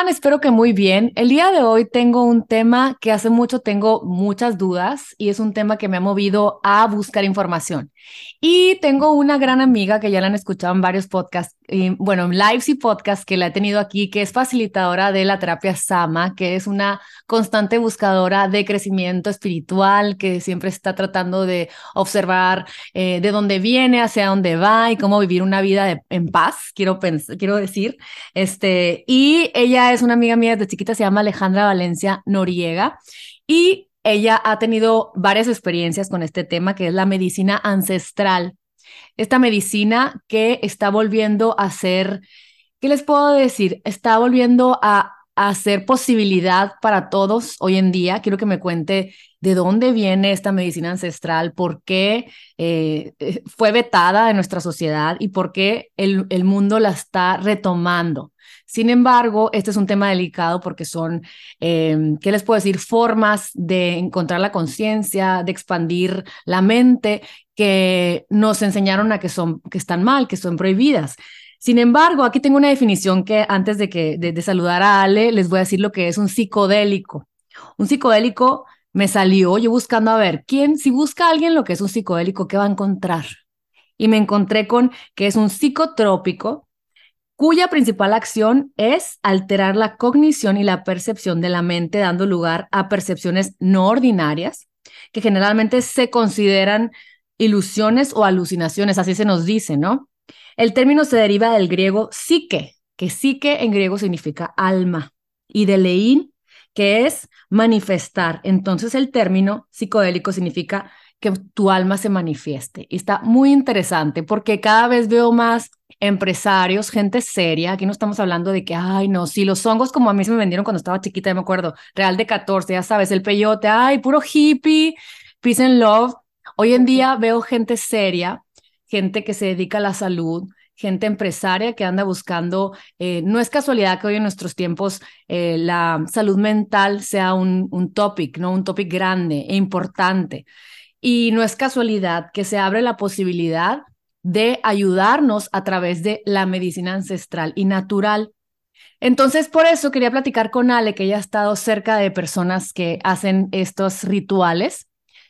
están? Espero que muy bien. El día de hoy tengo un tema que hace mucho tengo muchas dudas y es un tema que me ha movido a buscar información. Y tengo una gran amiga que ya la han escuchado en varios podcasts, y, bueno, en lives y podcasts que la he tenido aquí, que es facilitadora de la terapia Sama, que es una constante buscadora de crecimiento espiritual, que siempre está tratando de observar eh, de dónde viene, hacia dónde va y cómo vivir una vida en paz, quiero, quiero decir. Este, y ella es una amiga mía desde chiquita, se llama Alejandra Valencia Noriega. Y ella ha tenido varias experiencias con este tema, que es la medicina ancestral. Esta medicina que está volviendo a ser, ¿qué les puedo decir? Está volviendo a, ser posibilidad para todos hoy en día. Quiero que me cuente de dónde viene esta medicina ancestral, por qué eh, eh, fue vetada en nuestra sociedad y por qué el, el mundo la está retomando. Sin embargo, este es un tema delicado porque son, em, ¿qué les puedo decir? Formas de encontrar la conciencia, de expandir la mente que nos enseñaron a que, son, que están mal, que son prohibidas. Sin embargo, aquí tengo una definición que antes de, que, de, saludar a Ale, les voy a decir lo que es un psicodélico. Un psicodélico me salió yo buscando a ver quién, si busca a alguien lo que es un psicodélico, ¿qué va a encontrar? Y me encontré con que es un psicotrópico cuya principal acción es alterar la cognición y la percepción de la mente, dando lugar a percepciones no ordinarias, que generalmente se consideran ilusiones o alucinaciones, así se nos dice, ¿no? El término se deriva del griego psique, que psique en griego significa alma, y de leín, que es manifestar. Entonces el término psicodélico significa que tu alma se manifieste. Y está muy interesante porque cada vez veo más empresarios, gente seria. Aquí no estamos hablando de que, ay, no, si los hongos como a mí se me vendieron cuando estaba chiquita, me acuerdo, Real de 14, ya sabes, el peyote, ay, puro hippie, peace and love. Hoy en día veo gente seria, gente que se dedica a la salud, gente empresaria que anda buscando, eh, no es casualidad que hoy en nuestros tiempos eh, la salud mental sea un, un topic, ¿no? Un topic grande e importante. Y no es casualidad que se abre la posibilidad de ayudarnos a través de la medicina ancestral y natural. Entonces, por eso quería platicar con Ale, que ella ha estado cerca de personas que hacen estos rituales,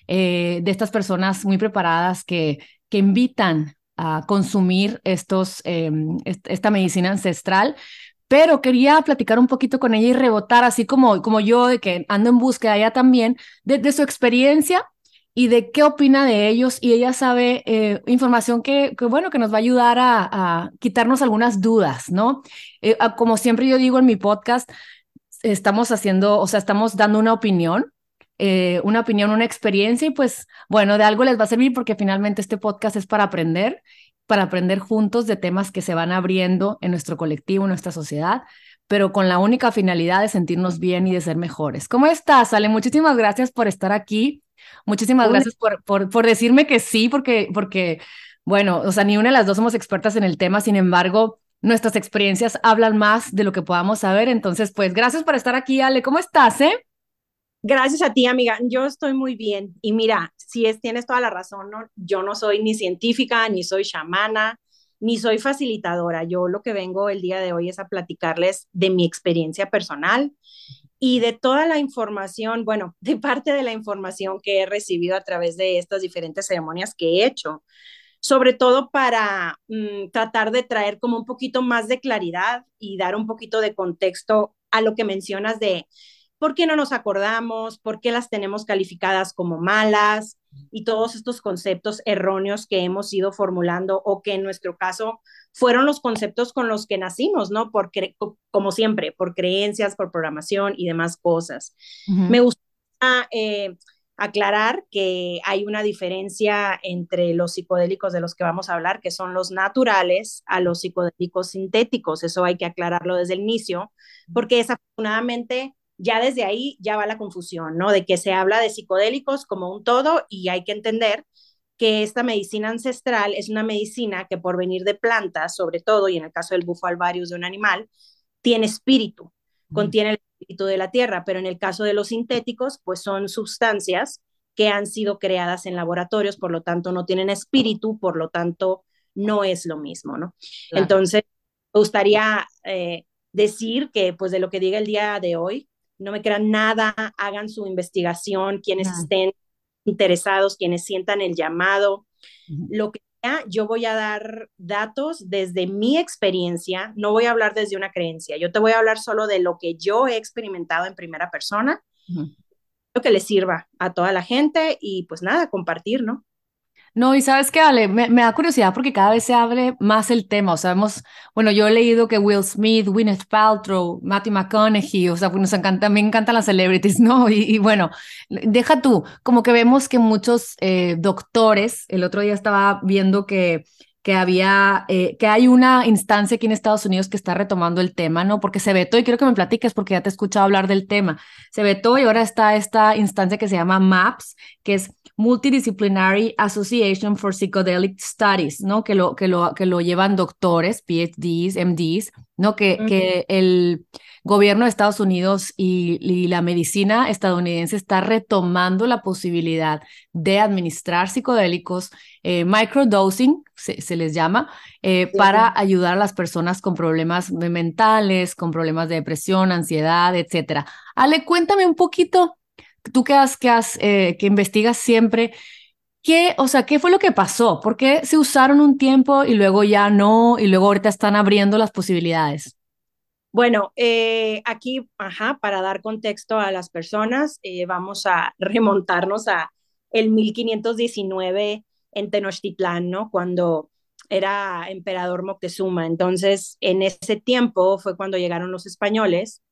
eh, de estas personas muy preparadas que, que invitan a consumir estos, em, esta medicina ancestral, pero quería platicar un poquito con ella y rebotar, así como, como yo, de que ando en búsqueda ella también, de su experiencia y de qué opina de ellos y ella sabe eh, información que, bueno, que nos va a ayudar a, quitarnos algunas dudas, ¿no? Eh, como siempre yo digo en mi podcast, estamos haciendo, o sea, estamos dando una opinión, eh, una opinión, una experiencia y pues bueno, de algo les va a servir porque finalmente este podcast es para aprender, para aprender juntos de temas que se van abriendo en nuestro colectivo, en nuestra sociedad pero con la única finalidad de sentirnos bien y de ser mejores. ¿Cómo estás, Ale? Muchísimas gracias por estar aquí. Muchísimas gracias por, por, por, decirme que sí, porque, porque, bueno, o sea, ni una de las dos somos expertas en el tema, sin embargo, nuestras experiencias hablan más de lo que podamos saber. Entonces, pues, gracias por estar aquí, Ale. ¿Cómo estás, eh? Gracias a ti, amiga. Yo estoy muy bien. Y mira, si es, tienes toda la razón, ¿no? Yo no soy ni científica, ni soy chamana, ni soy facilitadora. Yo lo que vengo el día de hoy es a platicarles de mi experiencia personal y de toda la información, bueno, de parte de la información que he recibido a través de estas diferentes ceremonias que he hecho, sobre todo para mm, tratar de traer como un poquito más de claridad y dar un poquito de contexto a lo que mencionas de por qué no nos acordamos, por qué las tenemos calificadas como malas y todos estos conceptos erróneos que hemos ido formulando o que en nuestro caso fueron los conceptos con los que nacimos, ¿no? Por como siempre, por creencias, por programación y demás cosas. Me gusta eh, aclarar que hay una diferencia entre los psicodélicos de los que vamos a hablar, que son los naturales, a los psicodélicos sintéticos. Eso hay que aclararlo desde el inicio, porque desafortunadamente ya desde ahí ya va la confusión, ¿no? De que se habla de psicodélicos como un todo y hay que entender que esta medicina ancestral es una medicina que por venir de plantas, sobre todo, y en el caso del bufo alvarius de un animal, tiene espíritu, contiene el espíritu de la tierra, pero en el caso de los sintéticos, pues son sustancias que han sido creadas en laboratorios, por lo tanto no tienen espíritu, por lo tanto no es lo mismo, ¿no? Entonces, me gustaría eh, decir que pues de lo que diga el día de hoy, no me crean nada, hagan su investigación, quienes estén interesados, quienes sientan el llamado, lo que sea, yo voy a dar datos desde mi experiencia, no voy a hablar desde una creencia, yo te voy a hablar solo de lo que yo he experimentado en primera persona, lo que le sirva a toda la gente y pues nada, compartir, ¿no? No, y sabes qué, Ale, me, da curiosidad porque cada vez se abre más el tema. O sea, hemos, bueno, yo he leído que Will Smith, Gwyneth Paltrow, Matthew McConaughey, o sea, pues nos encanta, me encantan las celebrities, ¿no? Y, bueno, deja tú, como que vemos que muchos eh, doctores, el otro día estaba viendo que que había, eh, que hay una instancia aquí en Estados Unidos que está retomando el tema, ¿no? Porque se vetó, y quiero que me platiques porque ya te he escuchado hablar del tema, se vetó y ahora está esta instancia que se llama MAPS, que es Multidisciplinary Association for Psychedelic Studies, ¿no? Que lo, que lo, que lo llevan doctores, PhDs, MDs, ¿no? Que, que el gobierno de Estados Unidos y, la medicina estadounidense está retomando la posibilidad de administrar psicodélicos, eh, microdosing, se, les llama, eh, para ayudar a las personas con problemas mentales, con problemas de depresión, ansiedad, etcétera. Ale, cuéntame un poquito tú que has, que, has, eh, que investigas siempre, ¿qué, o sea, qué fue lo que pasó? ¿Por qué se usaron un tiempo y luego ya no, y luego ahorita están abriendo las posibilidades? Bueno, eh, aquí, ajá, para dar contexto a las personas, eh, vamos a remontarnos a el 1519 en Tenochtitlán, ¿no? Cuando era emperador Moctezuma. Entonces, en ese tiempo fue cuando llegaron los españoles,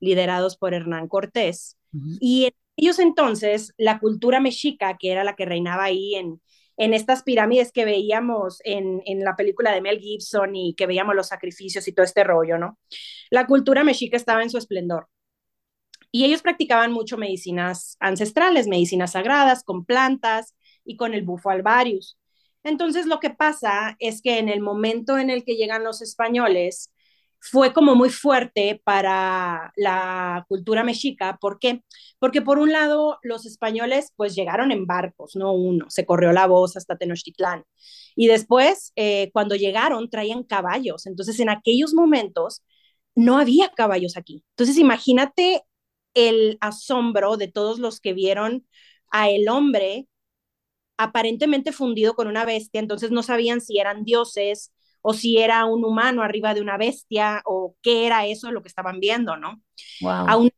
liderados por Hernán Cortés, y ellos entonces, la cultura mexica, que era la que reinaba ahí en, en estas pirámides que veíamos en, en, la película de Mel Gibson y que veíamos los sacrificios y todo este rollo, ¿no? La cultura mexica estaba en su esplendor. Y ellos practicaban mucho medicinas ancestrales, medicinas sagradas, con plantas y con el bufo alvarius. Entonces, lo que pasa es que en el momento en el que llegan los españoles, fue como muy fuerte para la cultura mexica. ¿Por qué? Porque por un lado los españoles pues llegaron en barcos, no uno, se corrió la voz hasta Tenochtitlán. Y después, eh, cuando llegaron, traían caballos. Entonces, en aquellos momentos no había caballos aquí. Entonces, imagínate el asombro de todos los que vieron a el hombre aparentemente fundido con una bestia, entonces no sabían si eran dioses, o si era un humano arriba de una bestia o qué era eso lo que estaban viendo, ¿no? Wow. Aún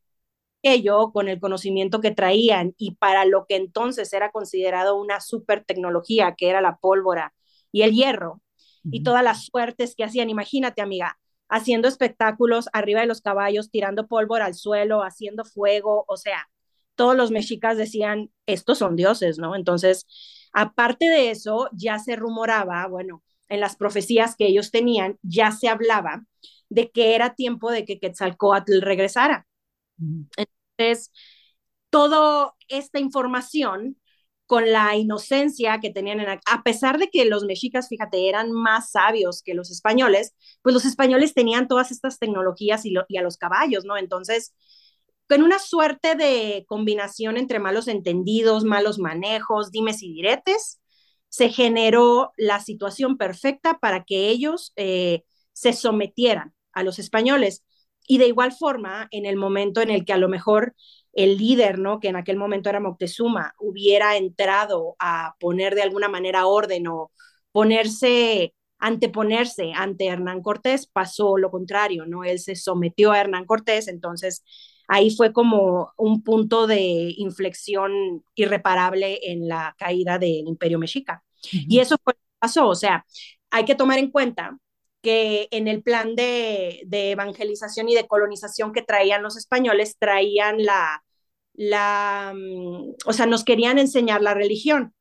ello, con el conocimiento que traían y para lo que entonces era considerado una super tecnología, que era la pólvora y el hierro, y todas las suertes que hacían, imagínate, amiga, haciendo espectáculos arriba de los caballos, tirando pólvora al suelo, haciendo fuego, o sea, todos los mexicas decían, estos son dioses, ¿no? Entonces, aparte de eso, ya se rumoraba, bueno, en las profecías que ellos tenían, ya se hablaba de que era tiempo de que Quetzalcoatl regresara. Entonces, toda esta información con la inocencia que tenían, a pesar de que los mexicas, fíjate, eran más sabios que los españoles, pues los españoles tenían todas estas tecnologías y, y a los caballos, ¿no? Entonces, con una suerte de combinación entre malos entendidos, malos manejos, dimes y diretes, se generó la situación perfecta para que ellos eh, se sometieran a los españoles. Y de igual forma, en el momento en el que a lo mejor el líder, ¿no? que en aquel momento era Moctezuma, hubiera entrado a poner de alguna manera orden o ponerse, anteponerse ante Hernán Cortés, pasó lo contrario, ¿no? Él se sometió a Hernán Cortés, entonces ahí fue como un punto de inflexión irreparable en la caída del imperio mexica. Y eso fue lo que pasó, o sea, hay que tomar en cuenta que en el plan de, evangelización y de colonización que traían los españoles, traían la, la mm, o sea, nos querían enseñar la religión.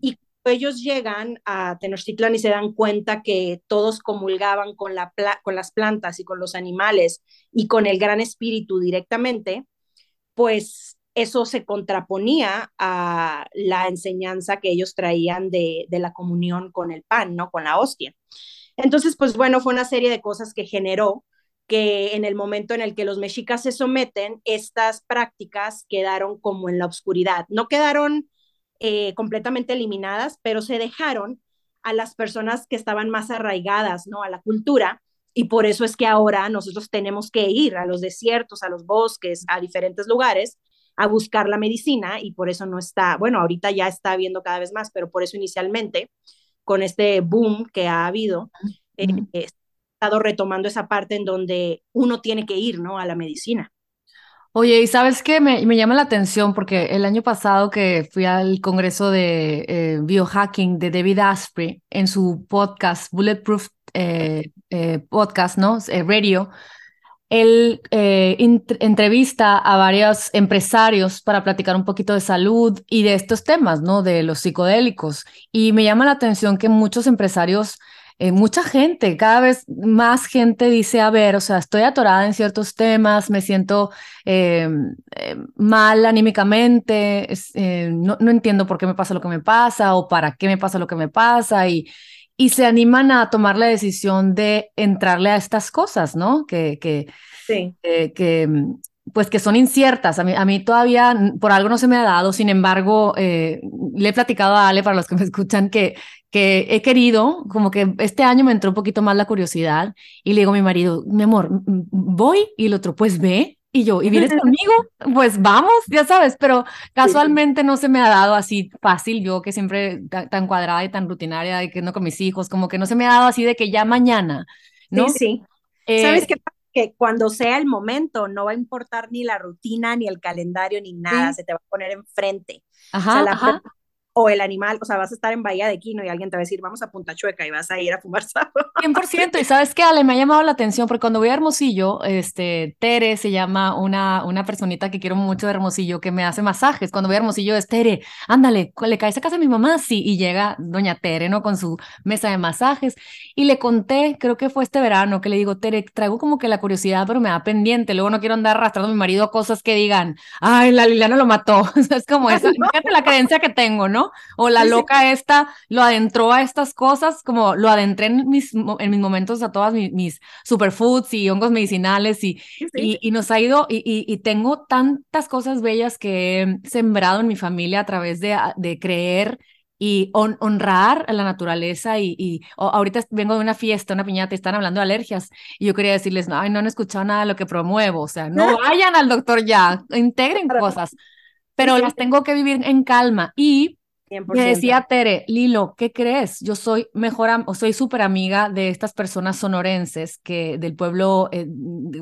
Y ellos llegan a Tenochtitlán y se dan cuenta que todos comulgaban con las plantas y con los animales y con el gran espíritu directamente, pues eso se contraponía a la enseñanza que ellos traían de, de, la comunión con el pan, ¿no? Con la hostia. Entonces, pues bueno, fue una serie de cosas que generó que en el momento en el que los mexicas se someten, estas prácticas quedaron como en la oscuridad. No quedaron eh, completamente eliminadas, pero se dejaron a las personas que estaban más arraigadas, ¿no? A la cultura, y por eso es que ahora nosotros tenemos que ir a los desiertos, a los bosques, a diferentes lugares a buscar la medicina y por eso no está, bueno, ahorita ya está habiendo cada vez más, pero por eso inicialmente, con este boom que ha habido, eh, he estado retomando esa parte en donde uno tiene que ir, ¿no? A la medicina. Oye, y sabes qué me, me, llama la atención porque el año pasado que fui al congreso de eh, biohacking de David Asprey en su podcast, Bulletproof eh, Podcast, ¿no? radio, él eh, entrevista a varios empresarios para platicar un poquito de salud y de estos temas, ¿no? De los psicodélicos. Y me llama la atención que muchos empresarios, eh, mucha gente, cada vez más gente dice, a ver, o sea, estoy atorada en ciertos temas, me siento eh, mal anímicamente, no, no entiendo por qué me pasa lo que me pasa o para qué me pasa lo que me pasa y y se animan a tomar la decisión de entrarle a estas cosas, ¿no? Que, que, sí. que, pues que son inciertas. A mí, a mí todavía por algo no se me ha dado, sin embargo, eh, le he platicado a Ale, para los que me escuchan, que, que he querido, como que este año me entró un poquito más la curiosidad y le digo a mi marido, mi amor, voy y el otro, pues ve, y yo, ¿y vienes conmigo? Pues vamos, ya sabes, pero casualmente no se me ha dado así fácil, yo que siempre tan cuadrada y tan rutinaria y que no con mis hijos, como que no se me ha dado así de que ya mañana, ¿no? Sí, sí. Eh, ¿Sabes qué? Que cuando sea el momento no va a importar ni la rutina, ni el calendario, ni nada, se te va a poner enfrente. Ajá, ajá o el animal, o sea, vas a estar en Bahía de Quino y alguien te va a decir, vamos a Punta Chueca y vas a ir a fumar sábado. 100%, y sabes qué, Ale, me ha llamado la atención, porque cuando voy a Hermosillo, este, Tere se llama una, una personita que quiero mucho de Hermosillo, que me hace masajes, cuando voy a Hermosillo es Tere, ándale, le caes a casa a mi mamá, sí, y llega doña Tere, ¿no? Con su mesa de masajes, y le conté, creo que fue este verano, que le digo, Tere, traigo como que la curiosidad, pero me da pendiente, luego no quiero andar arrastrando a mi marido a cosas que digan, ay, la Liliana lo mató, es como esa, fíjate la creencia que tengo, ¿no? O la loca esta lo adentró a estas cosas, como lo adentré en mis, en mis momentos a todas mis, superfoods y hongos medicinales y, y, nos ha ido, y, y, tengo tantas cosas bellas que he sembrado en mi familia a través de, de creer y honrar a la naturaleza y, y ahorita vengo de una fiesta, una piñata y están hablando de alergias y yo quería decirles, no, ay, no han escuchado nada de lo que promuevo, o sea, no vayan al doctor ya, integren cosas, pero las tengo que vivir en calma y me decía Tere, Lilo, ¿qué crees? Yo soy mejor, o soy súper amiga de estas personas sonorenses que del pueblo, eh,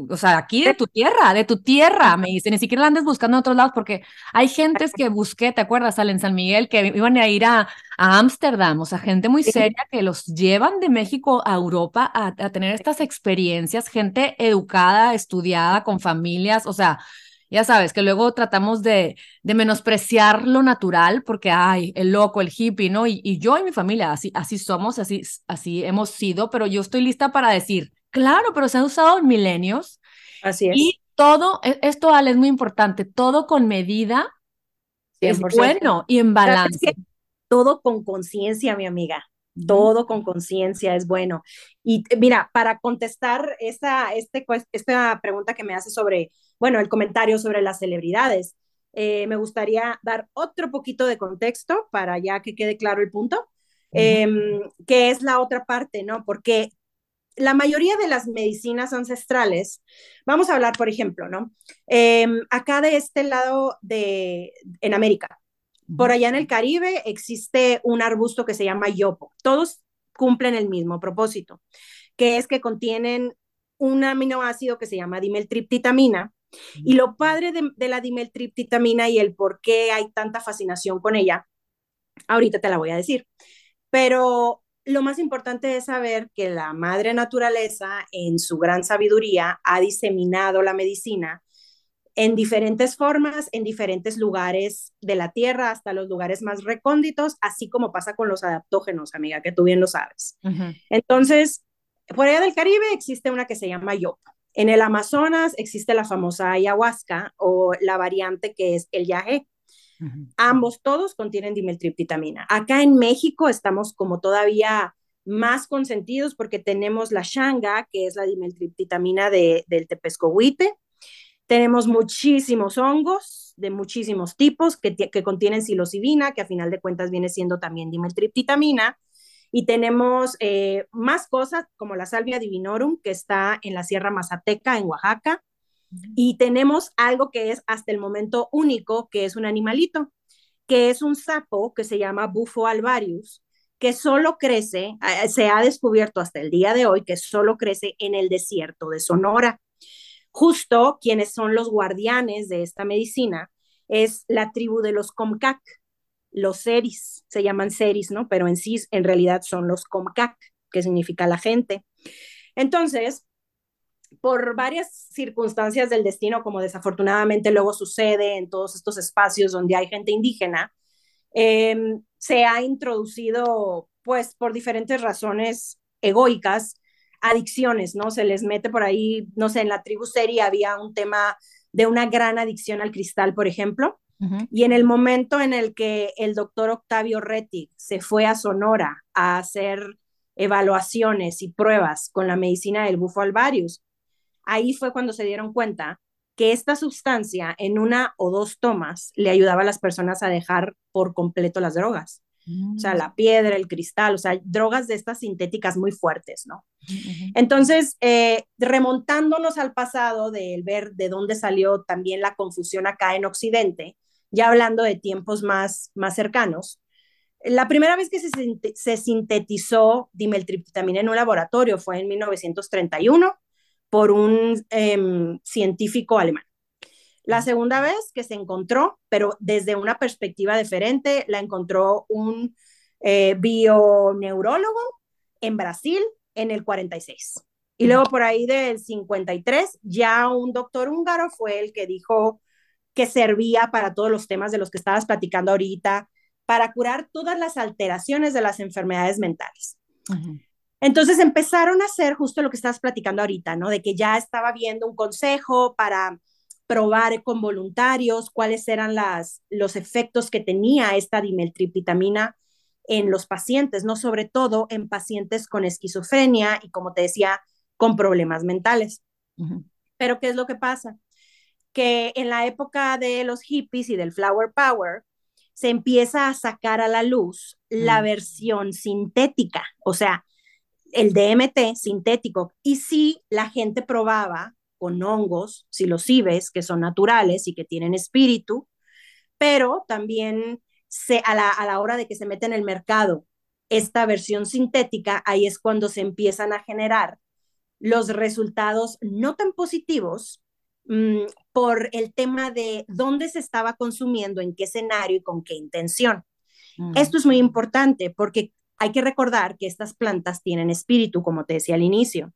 o sea, aquí de tu tierra, de tu tierra, me dice, ni siquiera la andes buscando en otros lados, porque hay gentes que busqué, ¿te acuerdas, Al en San Miguel, que iban a ir a Ámsterdam, o sea, gente muy seria que los llevan de México a Europa a, a tener estas experiencias, gente educada, estudiada, con familias, o sea, ya sabes, que luego tratamos de, de menospreciar lo natural porque, ay, el loco, el hippie, ¿no? Y, y, yo y mi familia, así, así somos, así, así hemos sido, pero yo estoy lista para decir, claro, pero se han usado en milenios. Así es. Y todo, e, esto, Ale, es muy importante, todo con medida es bueno y en balance. todo con conciencia, mi amiga. Todo con conciencia es bueno. Y mira, para contestar esta, este, esta pregunta que me hace sobre bueno, el comentario sobre las celebridades. Eh, me gustaría dar otro poquito de contexto para ya que quede claro el punto, em, que es la otra parte, ¿no? Porque la mayoría de las medicinas ancestrales, vamos a hablar, por ejemplo, ¿no? Em, acá de este lado de, en América, por allá en el Caribe existe un arbusto que se llama yopo. Todos cumplen el mismo propósito, que es que contienen un aminoácido que se llama dimeltriptitamina, y lo padre de, la dimeltriptitamina y el por qué hay tanta fascinación con ella, ahorita te la voy a decir. Pero lo más importante es saber que la madre naturaleza, en su gran sabiduría, ha diseminado la medicina en diferentes formas, en diferentes lugares de la Tierra, hasta los lugares más recónditos, así como pasa con los adaptógenos, amiga, que tú bien lo sabes. Entonces, por allá del Caribe existe una que se llama yopa. En el Amazonas existe la famosa ayahuasca o la variante que es el yagé. Ambos, todos contienen dimetriptitamina. Acá en México estamos como todavía más consentidos porque tenemos la shanga, que es la dimetriptitamina de, del tepescohuite. Tenemos muchísimos hongos de muchísimos tipos que, que contienen psilocibina, que a final de cuentas viene siendo también dimetriptitamina. Y tenemos eh, más cosas como la salvia divinorum, que está en la Sierra Mazateca, en Oaxaca. Y tenemos algo que es hasta el momento único, que es un animalito, que es un sapo que se llama Bufo alvarius, que solo crece, eh, se ha descubierto hasta el día de hoy que solo crece en el desierto de Sonora. Justo quienes son los guardianes de esta medicina es la tribu de los Comcac, los Seris, se llaman Seris, ¿no? Pero en sí, en realidad son los Comcac, que significa la gente. Entonces, por varias circunstancias del destino, como desafortunadamente luego sucede en todos estos espacios donde hay gente indígena, em, se ha introducido, pues, por diferentes razones egoicas, adicciones, ¿no? Se les mete por ahí, no sé, en la tribu Seri había un tema de una gran adicción al cristal, por ejemplo, y en el momento en el que el doctor Octavio Rettig se fue a Sonora a hacer evaluaciones y pruebas con la medicina del bufo alvarius, ahí fue cuando se dieron cuenta que esta sustancia en una o dos tomas le ayudaba a las personas a dejar por completo las drogas. O sea, la mm. piedra, el cristal, o sea, drogas de estas sintéticas muy fuertes, ¿no? Entonces, eh, remontándonos al pasado de ver de dónde salió también la confusión acá en Occidente, ya hablando de tiempos más, más cercanos, la primera vez que se, sintetizó dimeltriptamina en un laboratorio fue en 1931 por un em, científico alemán. La segunda vez que se encontró, pero desde una perspectiva diferente, la encontró un eh, bioneurólogo en Brasil en el 46. Y luego por ahí del 53, ya un doctor húngaro fue el que dijo que servía para todos los temas de los que estabas platicando ahorita, para curar todas las alteraciones de las enfermedades mentales. Entonces empezaron a hacer justo lo que estabas platicando ahorita, ¿no? De que ya estaba viendo un consejo para probar con voluntarios cuáles eran las, los efectos que tenía esta dimetiltriptamina en los pacientes, no sobre todo en pacientes con esquizofrenia y como te decía, con problemas mentales. Pero ¿qué es lo que pasa? Que en la época de los hippies y del flower power, se empieza a sacar a la luz la mm. versión sintética, o sea, el DMT sintético. Y si la gente probaba con hongos psilocibes, que son naturales y que tienen espíritu, pero también se, a, la, a la hora de que se mete en el mercado esta versión sintética, ahí es cuando se empiezan a generar los resultados no tan positivos mm, por el tema de dónde se estaba consumiendo, en qué escenario y con qué intención. Mm. Esto es muy importante porque hay que recordar que estas plantas tienen espíritu, como te decía al inicio.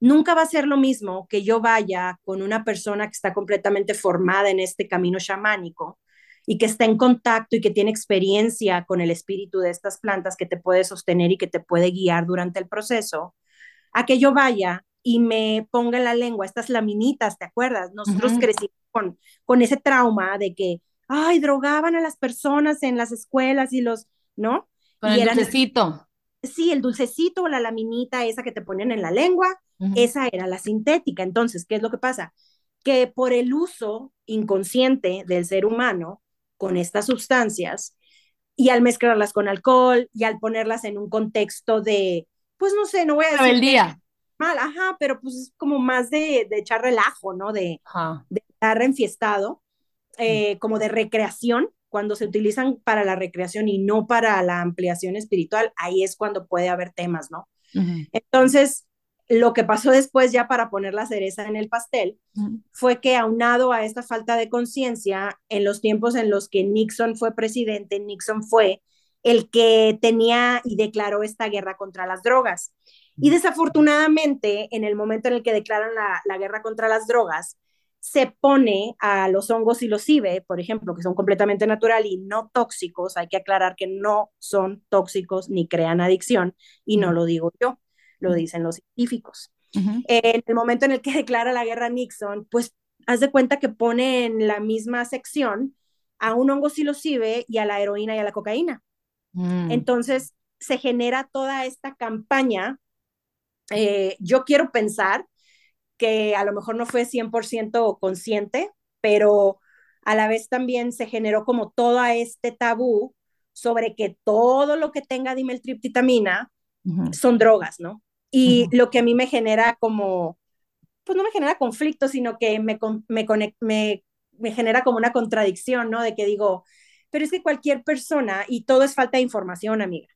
Nunca va a ser lo mismo que yo vaya con una persona que está completamente formada en este camino chamánico y que está en contacto y que tiene experiencia con el espíritu de estas plantas que te puede sostener y que te puede guiar durante el proceso, a que yo vaya y me ponga en la lengua estas laminitas, ¿te acuerdas? Nosotros crecimos con, con ese trauma de que, ay, drogaban a las personas en las escuelas y los, ¿no? Con el dulcecito. Sí, el dulcecito o la laminita esa que te ponen en la lengua, esa era la sintética. Entonces, ¿qué es lo que pasa? Que por el uso inconsciente del ser humano con estas sustancias y al mezclarlas con alcohol y al ponerlas en un contexto de, pues no sé, no voy a decir... El día. Mal, ajá, pero pues es como más de, de echar relajo, ¿no? De, de estar enfiestado, eh, como de recreación cuando se utilizan para la recreación y no para la ampliación espiritual, ahí es cuando puede haber temas, ¿no? Entonces, lo que pasó después ya para poner la cereza en el pastel fue que aunado a esta falta de conciencia, en los tiempos en los que Nixon fue presidente, Nixon fue el que tenía y declaró esta guerra contra las drogas. Y desafortunadamente, en el momento en el que declaran la, la guerra contra las drogas, se pone a los hongos y los cibe, por ejemplo, que son completamente natural y no tóxicos, hay que aclarar que no son tóxicos ni crean adicción, y no lo digo yo, lo dicen los científicos. En el momento en el que declara la guerra Nixon, pues haz de cuenta que pone en la misma sección a un hongo psilocibe y a la heroína y a la cocaína. Mm. Entonces se genera toda esta campaña. Eh, yo quiero pensar que a lo mejor no fue 100% consciente, pero a la vez también se generó como todo este tabú sobre que todo lo que tenga dimetriptamina son drogas, ¿no? Y lo que a mí me genera como, pues no me genera conflicto, sino que me, me, me, me genera como una contradicción, ¿no? De que digo, pero es que cualquier persona, y todo es falta de información, amiga.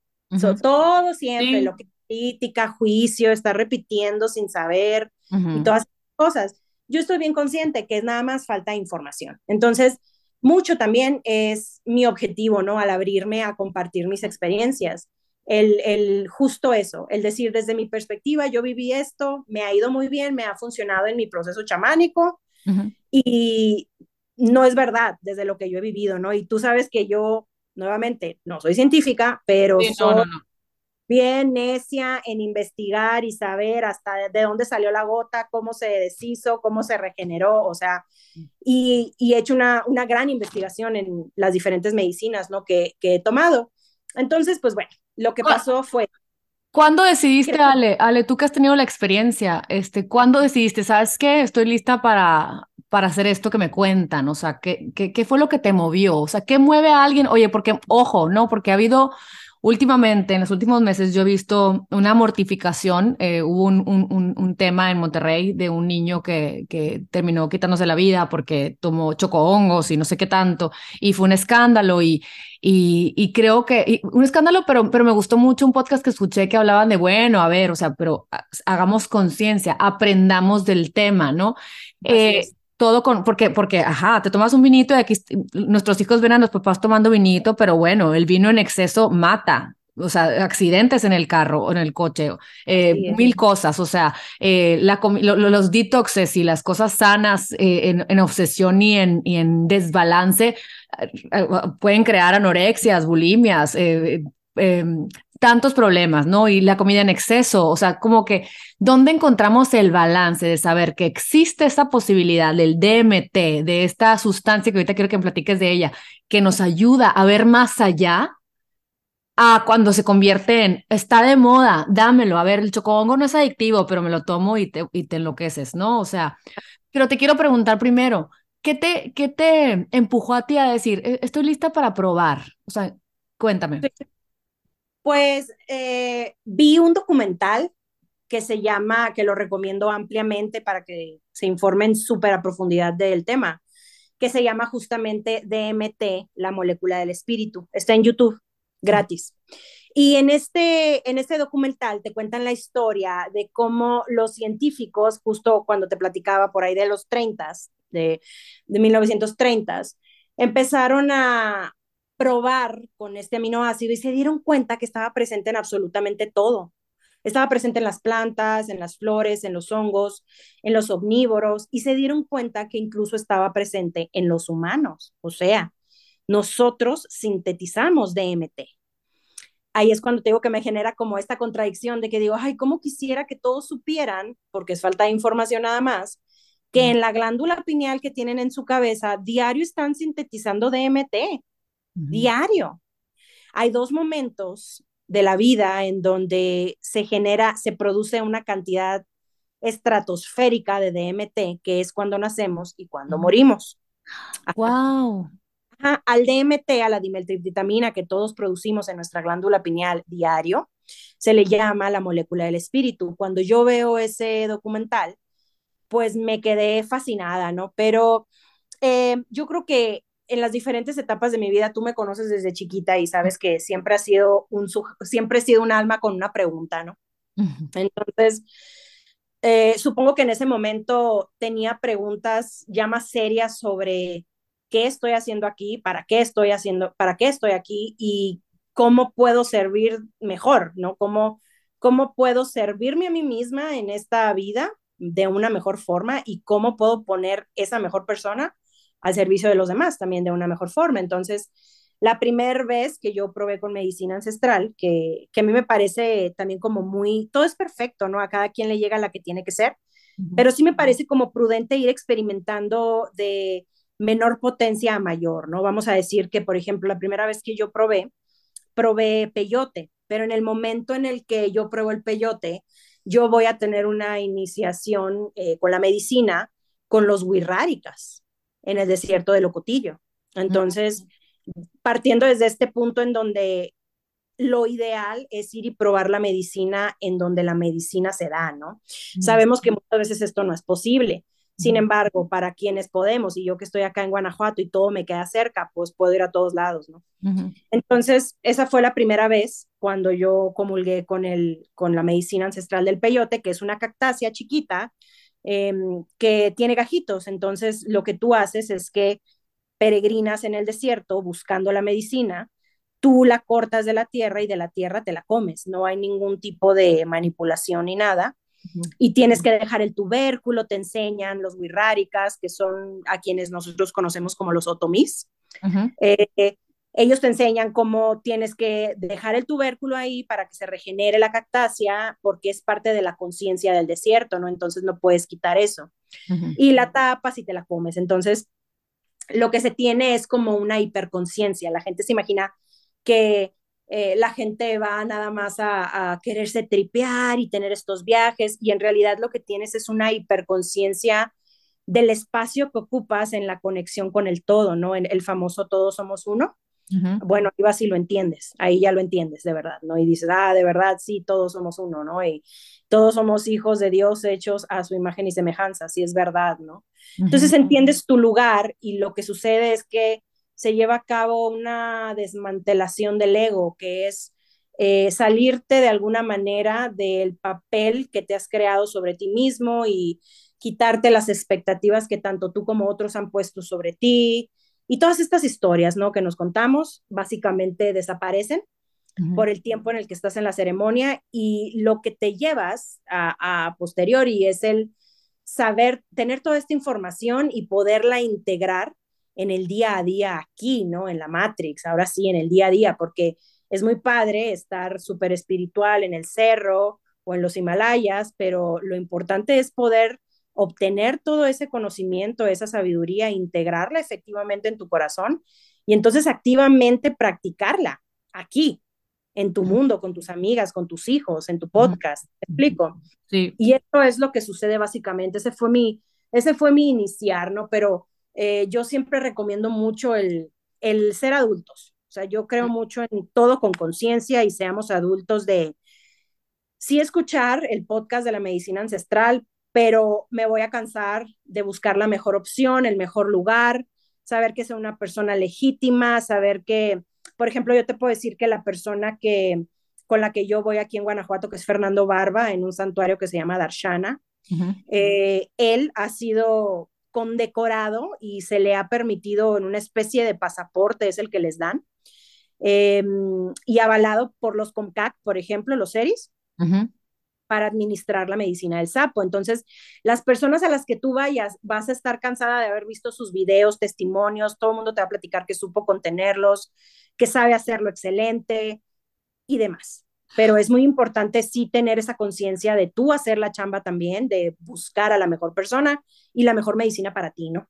todo siempre, lo que crítica, juicio, está repitiendo sin saber y todas esas cosas. Yo estoy bien consciente que es nada más falta de información. Entonces, mucho también es mi objetivo, ¿no? Al abrirme a compartir mis experiencias. El, el, justo eso, el decir desde mi perspectiva, yo viví esto, me ha ido muy bien, me ha funcionado en mi proceso chamánico y no es verdad desde lo que yo he vivido, ¿no? Y tú sabes que yo, nuevamente, no soy científica, pero soy bien necia en investigar y saber hasta de dónde salió la gota, cómo se deshizo, cómo se regeneró, o sea, y, y he hecho una, una, gran investigación en las diferentes medicinas, ¿no? Que, que he tomado. Entonces, pues bueno, lo que pasó fue ¿Cuándo decidiste, Ale, Ale, tú que has tenido la experiencia, este, ¿cuándo decidiste, sabes qué, estoy lista para, para hacer esto que me cuentan? O sea, ¿qué, qué, qué fue lo que te movió? O sea, ¿qué mueve a alguien? Oye, porque, ojo, no, porque ha habido últimamente, en los últimos meses, yo he visto una mortificación. Eh, hubo un, un, un, tema en Monterrey de un niño que, que terminó quitándose la vida porque tomó chocohongos y no sé qué tanto, y fue un escándalo. Y, y, y creo que, un escándalo, pero, pero me gustó mucho un podcast que escuché que hablaban de, bueno, a ver, o sea, pero hagamos conciencia, aprendamos del tema, ¿no? Eh, todo con, porque, porque, ajá, te tomas un vinito y aquí nuestros hijos ven a los papás tomando vinito, pero bueno, el vino en exceso mata. O sea, accidentes en el carro o en el coche, eh, mil cosas. O sea, eh, la, los detoxes y las cosas sanas eh, en, en, obsesión y en, y en desbalance pueden crear anorexias, bulimias, Em, tantos problemas, ¿no? Y la comida en exceso, o sea, como que, ¿dónde encontramos el balance de saber que existe esa posibilidad del DMT, de esta sustancia que ahorita quiero que me platiques de ella, que nos ayuda a ver más allá? A cuando se convierte en, está de moda, dámelo, a ver, el chocongo no es adictivo, pero me lo tomo y te, y te enloqueces, ¿no? O sea, pero te quiero preguntar primero, ¿qué te, qué te empujó a ti a decir, e, estoy lista para probar? O sea, cuéntame. Pues eh, vi un documental que se llama, que lo recomiendo ampliamente para que se informen súper a profundidad del tema, que se llama justamente DMT, la molécula del espíritu. Está en YouTube, gratis. Y en este, en este documental te cuentan la historia de cómo los científicos, justo cuando te platicaba por ahí de los 30, de, de 1930, empezaron a, probar con este aminoácido y se dieron cuenta que estaba presente en absolutamente todo. Estaba presente en las plantas, en las flores, en los hongos, en los omnívoros y se dieron cuenta que incluso estaba presente en los humanos. O sea, nosotros sintetizamos DMT. Ahí es cuando te digo que me genera como esta contradicción de que digo, ay, ¿cómo quisiera que todos supieran, porque es falta de información nada más, que en la glándula pineal que tienen en su cabeza diario están sintetizando DMT? Diario. Hay dos momentos de la vida en donde se genera, se produce una cantidad estratosférica de DMT, que es cuando nacemos y cuando morimos. Wow. al DMT, a la dimetiltriptamina que todos producimos en nuestra glándula pineal diario, se le llama la molécula del espíritu. Cuando yo veo ese documental, pues me quedé fascinada, ¿no? Pero eh, yo creo que en las diferentes etapas de mi vida, tú me conoces desde chiquita y sabes que siempre ha sido un, siempre he sido un alma con una pregunta, ¿no? Entonces, eh, supongo que en ese momento tenía preguntas ya más serias sobre qué estoy haciendo aquí, para qué estoy haciendo, para qué estoy aquí y cómo puedo servir mejor, ¿no? Cómo, cómo puedo servirme a mí misma en esta vida de una mejor forma y cómo puedo poner esa mejor persona al servicio de los demás también de una mejor forma. Entonces, la primera vez que yo probé con medicina ancestral, que, que a mí me parece también como muy, todo es perfecto, ¿no? A cada quien le llega la que tiene que ser, pero sí me parece como prudente ir experimentando de menor potencia a mayor, ¿no? Vamos a decir que, por ejemplo, la primera vez que yo probé, probé peyote, pero en el momento en el que yo pruebo el peyote, yo voy a tener una iniciación eh, con la medicina con los wixárikas en el desierto de Locotillo. Entonces, partiendo desde este punto en donde lo ideal es ir y probar la medicina en donde la medicina se da, ¿no? Sabemos que muchas veces esto no es posible. Sin embargo, para quienes podemos, y yo que estoy acá en Guanajuato y todo me queda cerca, pues puedo ir a todos lados, ¿no? Entonces, esa fue la primera vez cuando yo comulgué con, el, con la medicina ancestral del peyote, que es una cactácea chiquita em, que tiene gajitos. Entonces, lo que tú haces es que peregrinas en el desierto buscando la medicina, tú la cortas de la tierra y de la tierra te la comes. No hay ningún tipo de manipulación ni nada. Y tienes que dejar el tubérculo, te enseñan los wirráricas, que son a quienes nosotros conocemos como los otomís. Eh, ellos te enseñan cómo tienes que dejar el tubérculo ahí para que se regenere la cactácea, porque es parte de la conciencia del desierto, ¿no? Entonces no puedes quitar eso. Y la tapas y te la comes. Entonces, lo que se tiene es como una hiperconciencia. La gente se imagina que eh, la gente va nada más a, quererse tripear y tener estos viajes y en realidad lo que tienes es una hiperconciencia del espacio que ocupas en la conexión con el todo, ¿no? En el famoso todos somos uno. Bueno, ahí vas y lo entiendes, ahí ya lo entiendes de verdad, ¿no? Y dices, ah, de verdad, sí, todos somos uno, ¿no? Y todos somos hijos de Dios hechos a su imagen y semejanza, sí es verdad, ¿no? Entonces entiendes tu lugar y lo que sucede es que se lleva a cabo una desmantelación del ego, que es eh, salirte de alguna manera del papel que te has creado sobre ti mismo y quitarte las expectativas que tanto tú como otros han puesto sobre ti. Y todas estas historias, ¿no? Que nos contamos, básicamente desaparecen por el tiempo en el que estás en la ceremonia y lo que te llevas a, a posteriori es el saber, tener toda esta información y poderla integrar en el día a día aquí, ¿no? En la Matrix, ahora sí, en el día a día, porque es muy padre estar súper espiritual en el cerro o en los Himalayas, pero lo importante es poder obtener todo ese conocimiento, esa sabiduría, integrarla efectivamente en tu corazón y entonces activamente practicarla aquí, en tu mundo, con tus amigas, con tus hijos, en tu podcast. ¿Te explico? Sí. Y eso es lo que sucede básicamente. Ese fue mi, ese fue mi iniciar, ¿no? Pero eh, yo siempre recomiendo mucho el, el ser adultos. O sea, yo creo mucho en todo con conciencia y seamos adultos de sí escuchar el podcast de la medicina ancestral, pero me voy a cansar de buscar la mejor opción, el mejor lugar, saber que sea una persona legítima, saber que, por ejemplo, yo te puedo decir que la persona que con la que yo voy aquí en Guanajuato, que es Fernando Barba, en un santuario que se llama Darshana, eh, él ha sido condecorado y se le ha permitido en una especie de pasaporte, es el que les dan, em, y avalado por los COMCAC, por ejemplo, los seris para administrar la medicina del sapo. Entonces, las personas a las que tú vayas, vas a estar cansada de haber visto sus videos, testimonios, todo el mundo te va a platicar que supo contenerlos, que sabe hacerlo excelente y demás pero es muy importante sí tener esa conciencia de tú hacer la chamba también, de buscar a la mejor persona y la mejor medicina para ti, ¿no?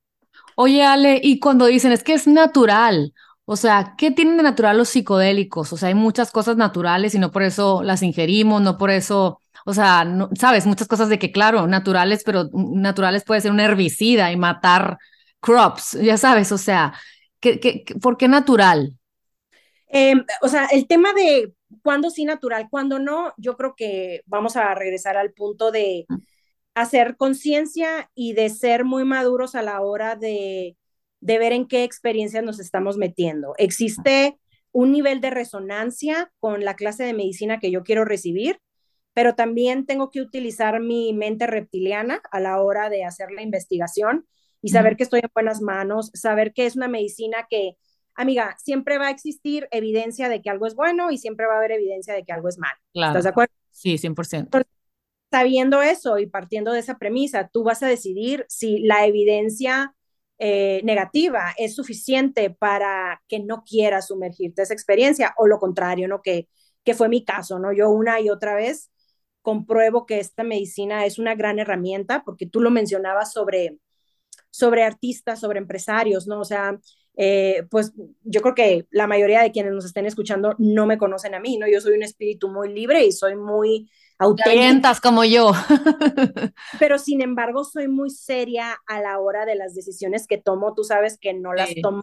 Oye, Ale, y cuando dicen es que es natural, o sea, ¿qué tienen de natural los psicodélicos? O sea, hay muchas cosas naturales y no por eso las ingerimos, no por eso, o sea, sabes, muchas cosas de que, claro, naturales, pero naturales puede ser un herbicida y matar crops, ya sabes, o sea, ¿qué, qué, por qué natural? Em, o sea, el tema de cuándo sí natural, cuándo no, yo creo que vamos a regresar al punto de hacer conciencia y de ser muy maduros a la hora de, de ver en qué experiencias nos estamos metiendo. Existe un nivel de resonancia con la clase de medicina que yo quiero recibir, pero también tengo que utilizar mi mente reptiliana a la hora de hacer la investigación y saber que estoy en buenas manos, saber que es una medicina que amiga, siempre va a existir evidencia de que algo es bueno y siempre va a haber evidencia de que algo es malo. ¿Estás de acuerdo? Sí, 100%. sabiendo eso y partiendo de esa premisa, tú vas a decidir si la evidencia eh, negativa es suficiente para que no quieras sumergirte esa experiencia o lo contrario, ¿no? Que, que fue mi caso, ¿no? Yo una y otra vez compruebo que esta medicina es una gran herramienta porque tú lo mencionabas sobre, sobre artistas, sobre empresarios, ¿no? O sea, eh, pues yo creo que la mayoría de quienes nos estén escuchando no me conocen a mí, ¿no? Yo soy un espíritu muy libre y soy muy auténtica. como yo. pero sin embargo soy muy seria a la hora de las decisiones que tomo. Tú sabes que no las tomo.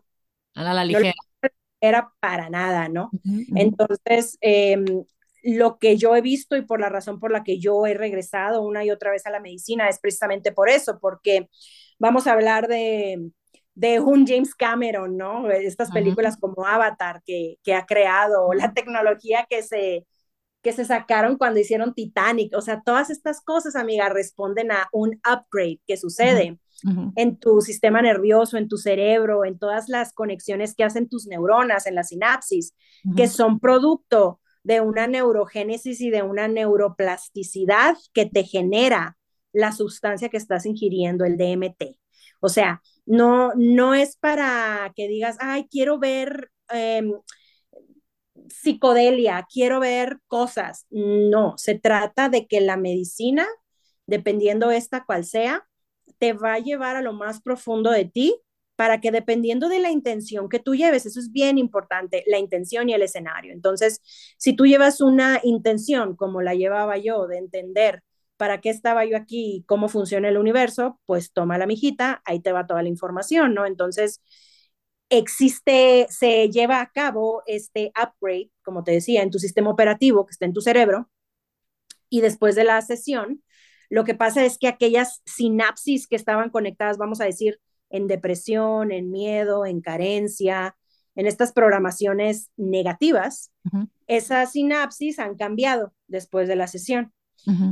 A la, ligera. era para nada, ¿no? Entonces, em, lo que yo he visto y por la razón por la que yo he regresado una y otra vez a la medicina es precisamente por eso, porque vamos a hablar de, de un James Cameron, ¿no? Estas películas como Avatar que, que ha creado, la tecnología que se, que se sacaron cuando hicieron Titanic. O sea, todas estas cosas, amiga, responden a un upgrade que sucede en tu sistema nervioso, en tu cerebro, en todas las conexiones que hacen tus neuronas, en la sinapsis, que son producto de una neurogénesis y de una neuroplasticidad que te genera la sustancia que estás ingiriendo, el DMT. O sea, no, no es para que digas, ay, quiero ver em, psicodelia, quiero ver cosas. No, se trata de que la medicina, dependiendo esta cual sea, te va a llevar a lo más profundo de ti para que dependiendo de la intención que tú lleves, eso es bien importante, la intención y el escenario. Entonces, si tú llevas una intención como la llevaba yo de entender para qué estaba yo aquí y cómo funciona el universo, pues toma la mijita, ahí te va toda la información, ¿no? Entonces, existe, se lleva a cabo este upgrade, como te decía, en tu sistema operativo que está en tu cerebro, y después de la sesión, lo que pasa es que aquellas sinapsis que estaban conectadas, vamos a decir, en depresión, en miedo, en carencia, en estas programaciones negativas, esas sinapsis han cambiado después de la sesión.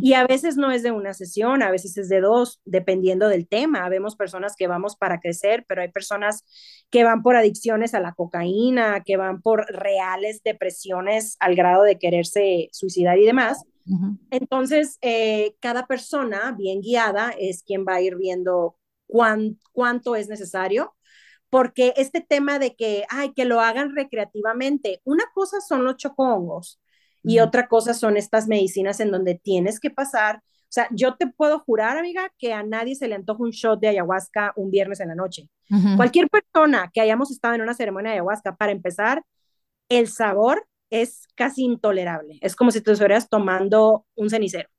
Y a veces no es de una sesión, a veces es de dos, dependiendo del tema. Vemos personas que vamos para crecer, pero hay personas que van por adicciones a la cocaína, que van por reales depresiones al grado de quererse suicidar y demás. Entonces, eh, cada persona bien guiada es quien va a ir viendo cuánto es necesario porque este tema de que, ay, que lo hagan recreativamente, una cosa son los chocongos y otra cosa son estas medicinas en donde tienes que pasar. O sea, yo te puedo jurar, amiga, que a nadie se le antoja un shot de ayahuasca un viernes en la noche. Cualquier persona que hayamos estado en una ceremonia de ayahuasca, para empezar, el sabor es casi intolerable. Es como si te estuvieras tomando un cenicero.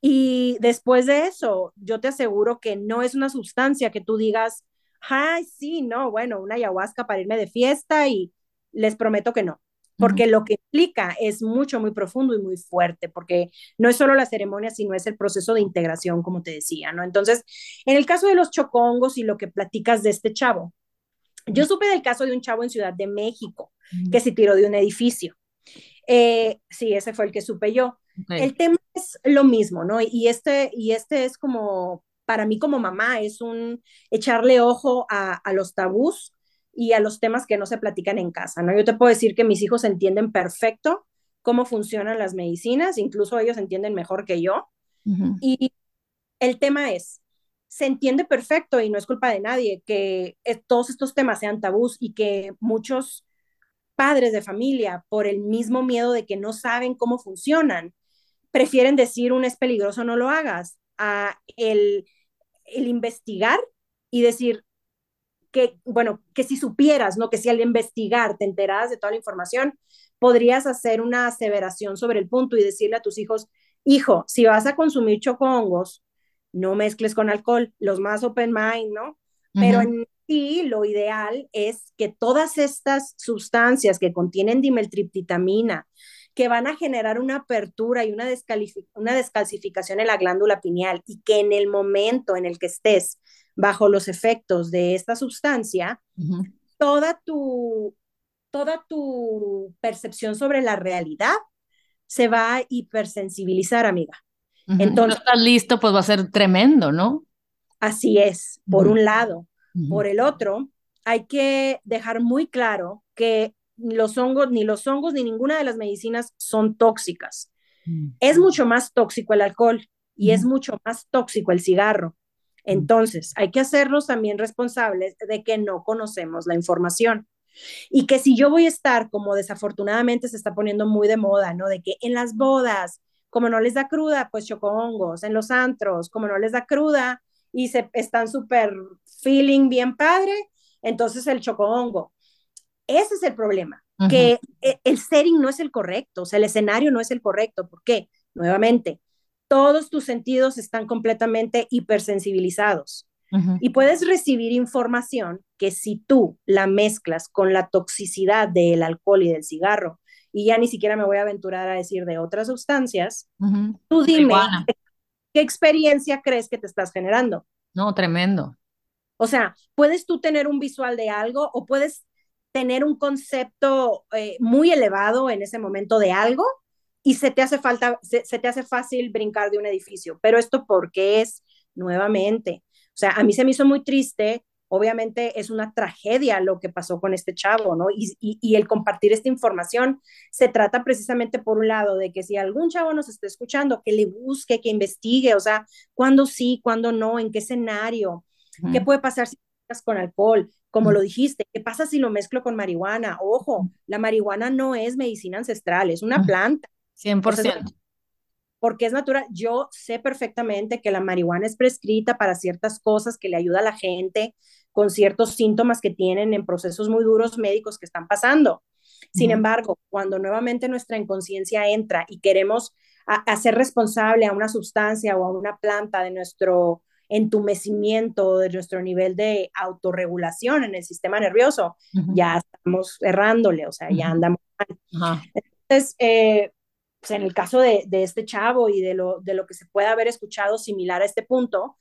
Y después de eso, yo te aseguro que no es una sustancia que tú digas, ay, sí, no, bueno, una ayahuasca para irme de fiesta y les prometo que no porque lo que implica es mucho, muy profundo y muy fuerte, porque no es solo la ceremonia, sino es el proceso de integración, como te decía, ¿no? Entonces, en el caso de los chocongos y lo que platicas de este chavo, yo supe del caso de un chavo en Ciudad de México que se tiró de un edificio. Eh, sí, ese fue el que supe yo. El tema es lo mismo, ¿no? Y este, y este es como, para mí como mamá, es un echarle ojo a, a los tabús y a los temas que no se platican en casa, ¿no? Yo te puedo decir que mis hijos entienden perfecto cómo funcionan las medicinas, incluso ellos entienden mejor que yo. Y el tema es, se entiende perfecto y no es culpa de nadie que todos estos temas sean tabús y que muchos padres de familia, por el mismo miedo de que no saben cómo funcionan, prefieren decir un es peligroso, no lo hagas, a el, el investigar y decir, que, bueno, que si supieras, ¿no? Que si al investigar te enteras de toda la información, podrías hacer una aseveración sobre el punto y decirle a tus hijos, hijo, si vas a consumir chocongos, no mezcles con alcohol, los más open mind, ¿no? Pero en sí, lo ideal es que todas estas sustancias que contienen dimeltriptitamina, que van a generar una apertura y una, una descalcificación en la glándula pineal y que en el momento en el que estés bajo los efectos de esta sustancia, toda, tu, toda tu percepción sobre la realidad se va a hipersensibilizar, amiga. Entonces, no estás listo, pues va a ser tremendo, ¿no? Así es, por un lado. Por el otro, hay que dejar muy claro que los hongos, ni los hongos, ni ninguna de las medicinas son tóxicas. Mm. Es mucho más tóxico el alcohol y es mucho más tóxico el cigarro. Entonces, hay que hacernos también responsables de que no conocemos la información. Y que si yo voy a estar, como desafortunadamente se está poniendo muy de moda, ¿no? De que en las bodas, como no les da cruda, pues chocongos, en los antros, como no les da cruda y se están súper feeling bien padre, entonces el chocongo. Ese es el problema, que e, el setting no es el correcto, o sea, el escenario no es el correcto. ¿Por qué? Nuevamente, todos tus sentidos están completamente hipersensibilizados. y puedes recibir información que si tú la mezclas con la toxicidad del alcohol y del cigarro, y ya ni siquiera me voy a aventurar a decir de otras sustancias, tú dime qué experiencia crees que te estás generando. No, tremendo. O sea, puedes tú tener un visual de algo o puedes tener un concepto eh, muy elevado en ese momento de algo y se te hace falta, se, te hace fácil brincar de un edificio. Pero esto porque es nuevamente, o sea, a mí se me hizo muy triste obviamente es una tragedia lo que pasó con este chavo, ¿no? Y, y, el compartir esta información se trata precisamente por un lado de que si algún chavo nos está escuchando, que le busque, que investigue, o sea, cuándo sí, cuándo no, en qué escenario, qué puede pasar si estás con alcohol, como lo dijiste, ¿qué pasa si lo mezclo con marihuana? Ojo, la marihuana no es medicina ancestral, es una planta. 100% porque es natural. Yo sé perfectamente que la marihuana es prescrita para ciertas cosas que le ayuda a la gente con ciertos síntomas que tienen en procesos muy duros médicos que están pasando. Sin embargo, cuando nuevamente nuestra inconsciencia entra y queremos hacer responsable a una sustancia o a una planta de nuestro entumecimiento, de nuestro nivel de autorregulación en el sistema nervioso, ya estamos errándole, o sea, ya andamos mal. Entonces, eh, pues en el caso de, este chavo y de lo, de lo que se puede haber escuchado similar a este punto,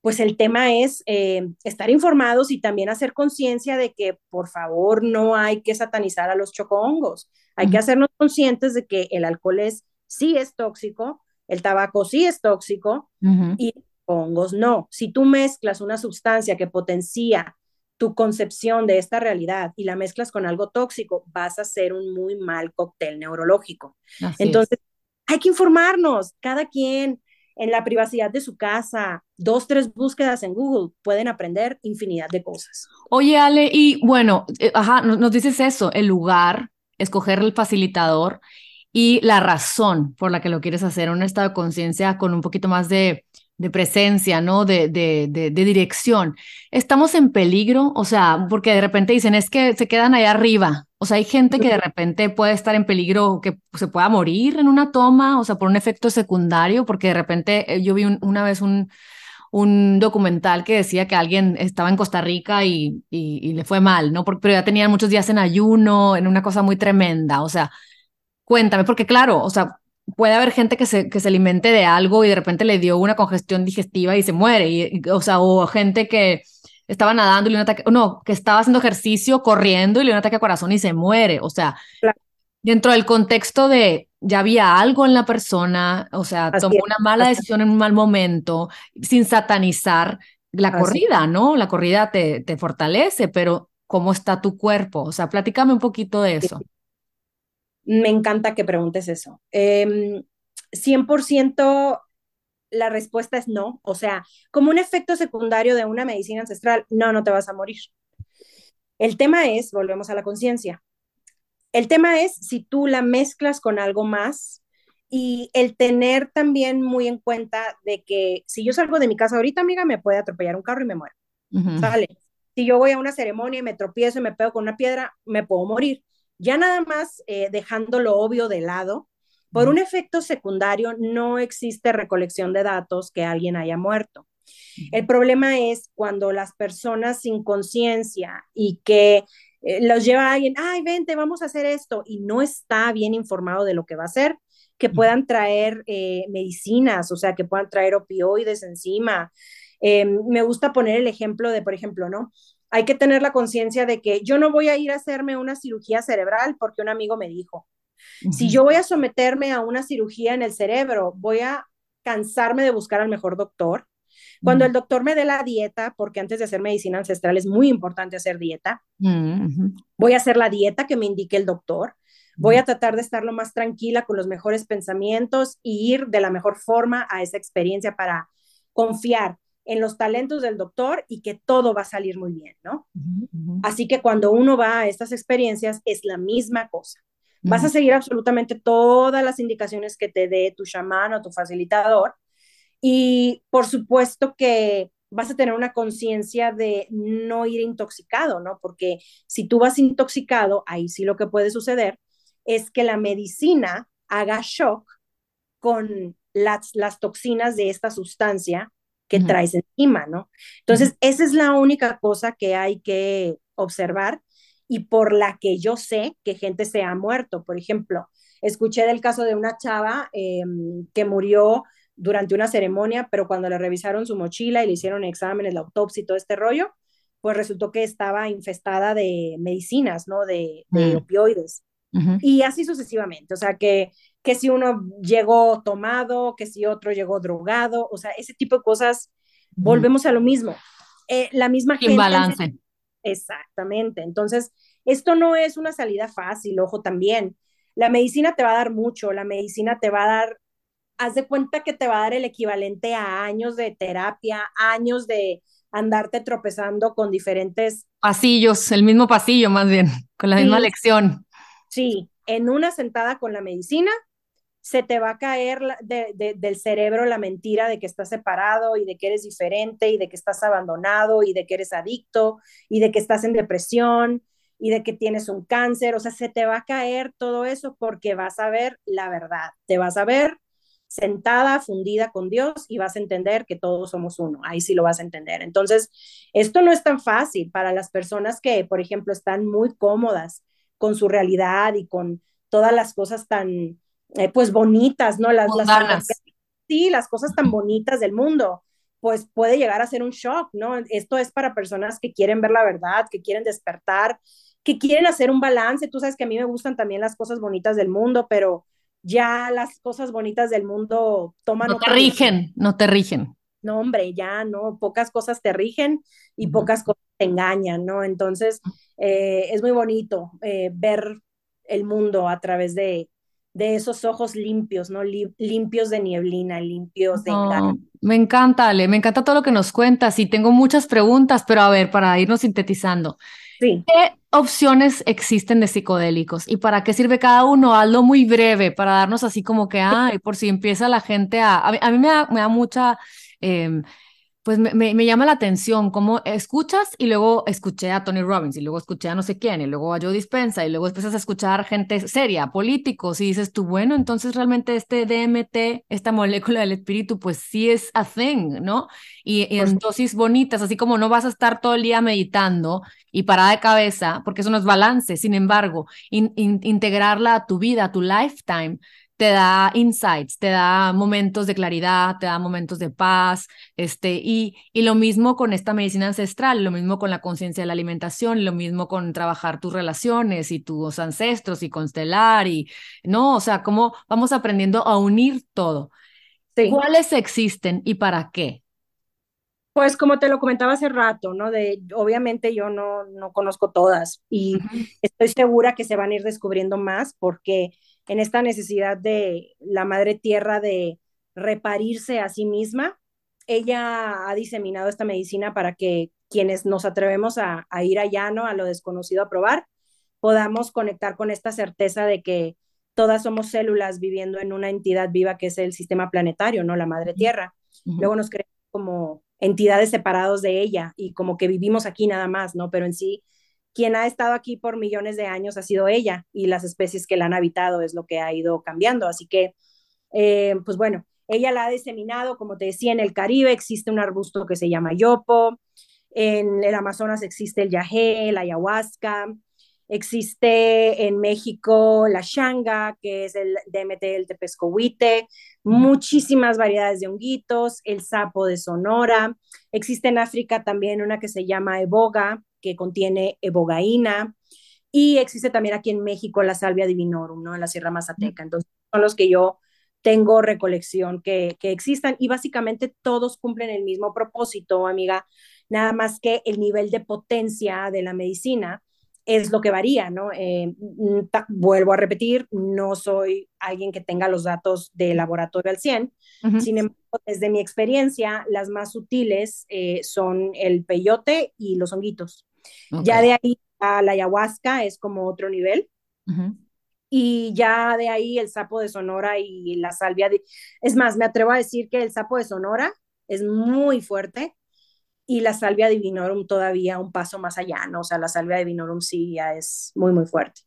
pues el tema es eh, estar informados y también hacer conciencia de que por favor no hay que satanizar a los chocohongos. Hay que hacernos conscientes de que el alcohol es, sí es tóxico, el tabaco sí es tóxico y hongos no. Si tú mezclas una sustancia que potencia tu concepción de esta realidad y la mezclas con algo tóxico, vas a hacer un muy mal cóctel neurológico. Entonces, hay que informarnos, cada quien en la privacidad de su casa, dos, tres búsquedas en Google, pueden aprender infinidad de cosas. Oye, Ale, y bueno, eh, ajá, nos, dices eso, el lugar, escoger el facilitador y la razón por la que lo quieres hacer, un estado de conciencia con un poquito más de, de presencia, ¿no? De, de, de, dirección. ¿Estamos en peligro? O sea, porque de repente dicen, es que se quedan allá arriba. O sea, hay gente que de repente puede estar en peligro, que se pueda morir en una toma, o sea, por un efecto secundario, porque de repente eh, yo vi una vez un, un documental que decía que alguien estaba en Costa Rica y, y, le fue mal, ¿no? pero ya tenían muchos días en ayuno, en una cosa muy tremenda. O sea, cuéntame, porque claro, o sea, puede haber gente que se, que se alimente de algo y de repente le dio una congestión digestiva y se muere. Y, o sea, o gente que estaba nadando y le un ataque, no, que estaba haciendo ejercicio, corriendo y le dio un ataque a corazón y se muere. O sea, dentro del contexto de ya había algo en la persona, o sea, tomó una mala decisión en un mal momento, sin satanizar la corrida, ¿no? La corrida te, te fortalece, pero ¿cómo está tu cuerpo? O sea, platícame un poquito de eso. Me encanta que preguntes eso. 100% em, la respuesta es no. O sea, como un efecto secundario de una medicina ancestral, no, no te vas a morir. El tema es, volvemos a la conciencia. El tema es si tú la mezclas con algo más y el tener también muy en cuenta de que si yo salgo de mi casa ahorita, amiga, me puede atropellar un carro y me muero. ¿Sale? Si yo voy a una ceremonia y me tropiezo y me pego con una piedra, me puedo morir. Ya nada más eh, dejando lo obvio de lado, por un efecto secundario no existe recolección de datos que alguien haya muerto. El problema es cuando las personas sin conciencia y que eh, los lleva a alguien, ay, vente, vamos a hacer esto, y no está bien informado de lo que va a hacer, que puedan traer eh, medicinas, o sea, que puedan traer opioides encima. me gusta poner el ejemplo de, por ejemplo, ¿no? Hay que tener la conciencia de que yo no voy a ir a hacerme una cirugía cerebral porque un amigo me dijo. Si yo voy a someterme a una cirugía en el cerebro, voy a cansarme de buscar al mejor doctor. Cuando el doctor me dé la dieta, porque antes de hacer medicina ancestral es muy importante hacer dieta, voy a hacer la dieta que me indique el doctor. Voy a tratar de estar lo más tranquila con los mejores pensamientos y ir de la mejor forma a esa experiencia para confiar en los talentos del doctor y que todo va a salir muy bien, ¿no? Así que cuando uno va a estas experiencias es la misma cosa. Vas a seguir absolutamente todas las indicaciones que te dé tu chamán o tu facilitador y por supuesto que vas a tener una conciencia de no ir intoxicado, ¿no? Porque si tú vas intoxicado, ahí sí lo que puede suceder es que la medicina haga shock con las, las toxinas de esta sustancia que traes encima, ¿no? Entonces, esa es la única cosa que hay que observar y por la que yo sé que gente se ha muerto. Por ejemplo, escuché del caso de una chava em, que murió durante una ceremonia, pero cuando le revisaron su mochila y le hicieron exámenes, la autopsia y todo este rollo, pues resultó que estaba infestada de medicinas, ¿no? De, mm. opioides. Y así sucesivamente. O sea, que, que si uno llegó tomado, que si otro llegó drogado, o sea, ese tipo de cosas, volvemos a lo mismo. Eh, la misma gente. balance. Exactamente. Entonces, esto no es una salida fácil, ojo también. La medicina te va a dar mucho, la medicina te va a dar, haz de cuenta que te va a dar el equivalente a años de terapia, años de andarte tropezando con diferentes pasillos, el mismo pasillo más bien, con la misma lección. Sí, en una sentada con la medicina se te va a caer del cerebro la mentira de que estás separado y de que eres diferente y de que estás abandonado y de que eres adicto y de que estás en depresión y de que tienes un cáncer. O sea, se te va a caer todo eso porque vas a ver la verdad. Te vas a ver sentada, fundida con Dios y vas a entender que todos somos uno. Ahí sí lo vas a entender. Entonces, esto no es tan fácil para las personas que, por ejemplo, están muy cómodas con su realidad y con todas las cosas tan eh, pues bonitas, ¿no? Las, las, sí, las cosas tan bonitas del mundo, pues puede llegar a ser un shock, ¿no? Esto es para personas que quieren ver la verdad, que quieren despertar, que quieren hacer un balance. Tú sabes que a mí me gustan también las cosas bonitas del mundo, pero ya las cosas bonitas del mundo toman... No te rigen, no te rigen. No, hombre, ya no, pocas cosas te rigen y pocas cosas te engañan, ¿no? Entonces, eh, es muy bonito eh, ver el mundo a través de, de esos ojos limpios, ¿no? limpios de nieblina, limpios de Me encanta, Ale, me encanta todo lo que nos cuentas y tengo muchas preguntas, pero a ver, para irnos sintetizando. Sí. ¿Qué opciones existen de psicodélicos y para qué sirve cada uno? Hazlo muy breve para darnos así como que, ay, por si empieza la gente a... A mí, me, da, me da mucha... Em, pues me, llama la atención cómo escuchas y luego escuché a Tony Robbins y luego escuché a no sé quién y luego a Joe Dispensa y luego empiezas a escuchar gente seria, políticos y dices tú, bueno, entonces realmente este DMT, esta molécula del espíritu, pues sí es a thing, ¿no? Y, en dosis bonitas, así como no vas a estar todo el día meditando y parada de cabeza, porque eso no es balance, sin embargo, integrarla a tu vida, a tu lifetime, te da insights, te da momentos de claridad, te da momentos de paz, este, y, y lo mismo con esta medicina ancestral, lo mismo con la conciencia de la alimentación, lo mismo con trabajar tus relaciones y tus ancestros y constelar y, no, o sea, cómo vamos aprendiendo a unir todo. ¿Cuáles existen y para qué? Pues como te lo comentaba hace rato, ¿no? De, obviamente yo no, no conozco todas y estoy segura que se van a ir descubriendo más porque en esta necesidad de la madre tierra de reparirse a sí misma, ella ha diseminado esta medicina para que quienes nos atrevemos a, ir allá, ¿no? A lo desconocido a probar, podamos conectar con esta certeza de que todas somos células viviendo en una entidad viva que es el sistema planetario, ¿no? La madre tierra. Luego nos creemos como entidades separados de ella y como que vivimos aquí nada más, ¿no? Pero en sí quien ha estado aquí por millones de años ha sido ella y las especies que la han habitado es lo que ha ido cambiando. Así que, eh, pues bueno, ella la ha diseminado, como te decía, en el Caribe existe un arbusto que se llama yopo, en el Amazonas existe el yagé, la ayahuasca, existe en México la shanga, que es el DMT el tepescohuite, muchísimas variedades de honguitos, el sapo de Sonora, existe en África también una que se llama eboga, que contiene ebogaína. Y existe también aquí en México la salvia divinorum, ¿no? En la Sierra Mazateca. Entonces, son los que yo tengo recolección que, que existan y básicamente todos cumplen el mismo propósito, amiga, nada más que el nivel de potencia de la medicina es lo que varía, ¿no? Eh, mm, vuelvo a repetir, no soy alguien que tenga los datos de laboratorio al 100, sin embargo, desde mi experiencia, las más sutiles eh, son el peyote y los honguitos. Ya de ahí a la ayahuasca es como otro nivel. Y ya de ahí el sapo de Sonora y la salvia de... Es más, me atrevo a decir que el sapo de Sonora es muy fuerte y la salvia divinorum todavía un paso más allá, ¿no? O sea, la salvia divinorum sí ya es muy, muy fuerte.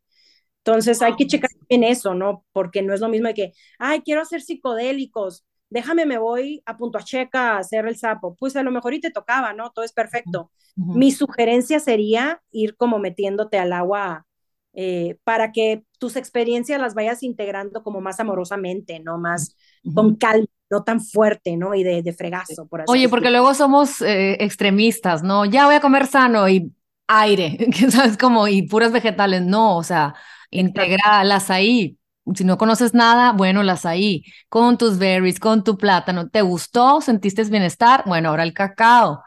Entonces hay que checar en eso, ¿no? Porque no es lo mismo de que, ay, quiero hacer psicodélicos, déjame, me voy a Punto Checa a hacer el sapo. Pues a lo mejor y te tocaba, ¿no? Todo es perfecto. Mi sugerencia sería ir como metiéndote al agua eh, para que tus experiencias las vayas integrando como más amorosamente, ¿no? Más con calma, no tan fuerte, ¿no? Y de, de fregazo, por así Oye, porque luego somos eh, extremistas, ¿no? Ya voy a comer sano y aire, ¿sabes? Como, y puras vegetales, no, o sea, integra las ahí, si no conoces nada, bueno, las ahí, con tus berries, con tu plátano. ¿Te gustó? ¿Sentiste bienestar? Bueno, ahora el cacao,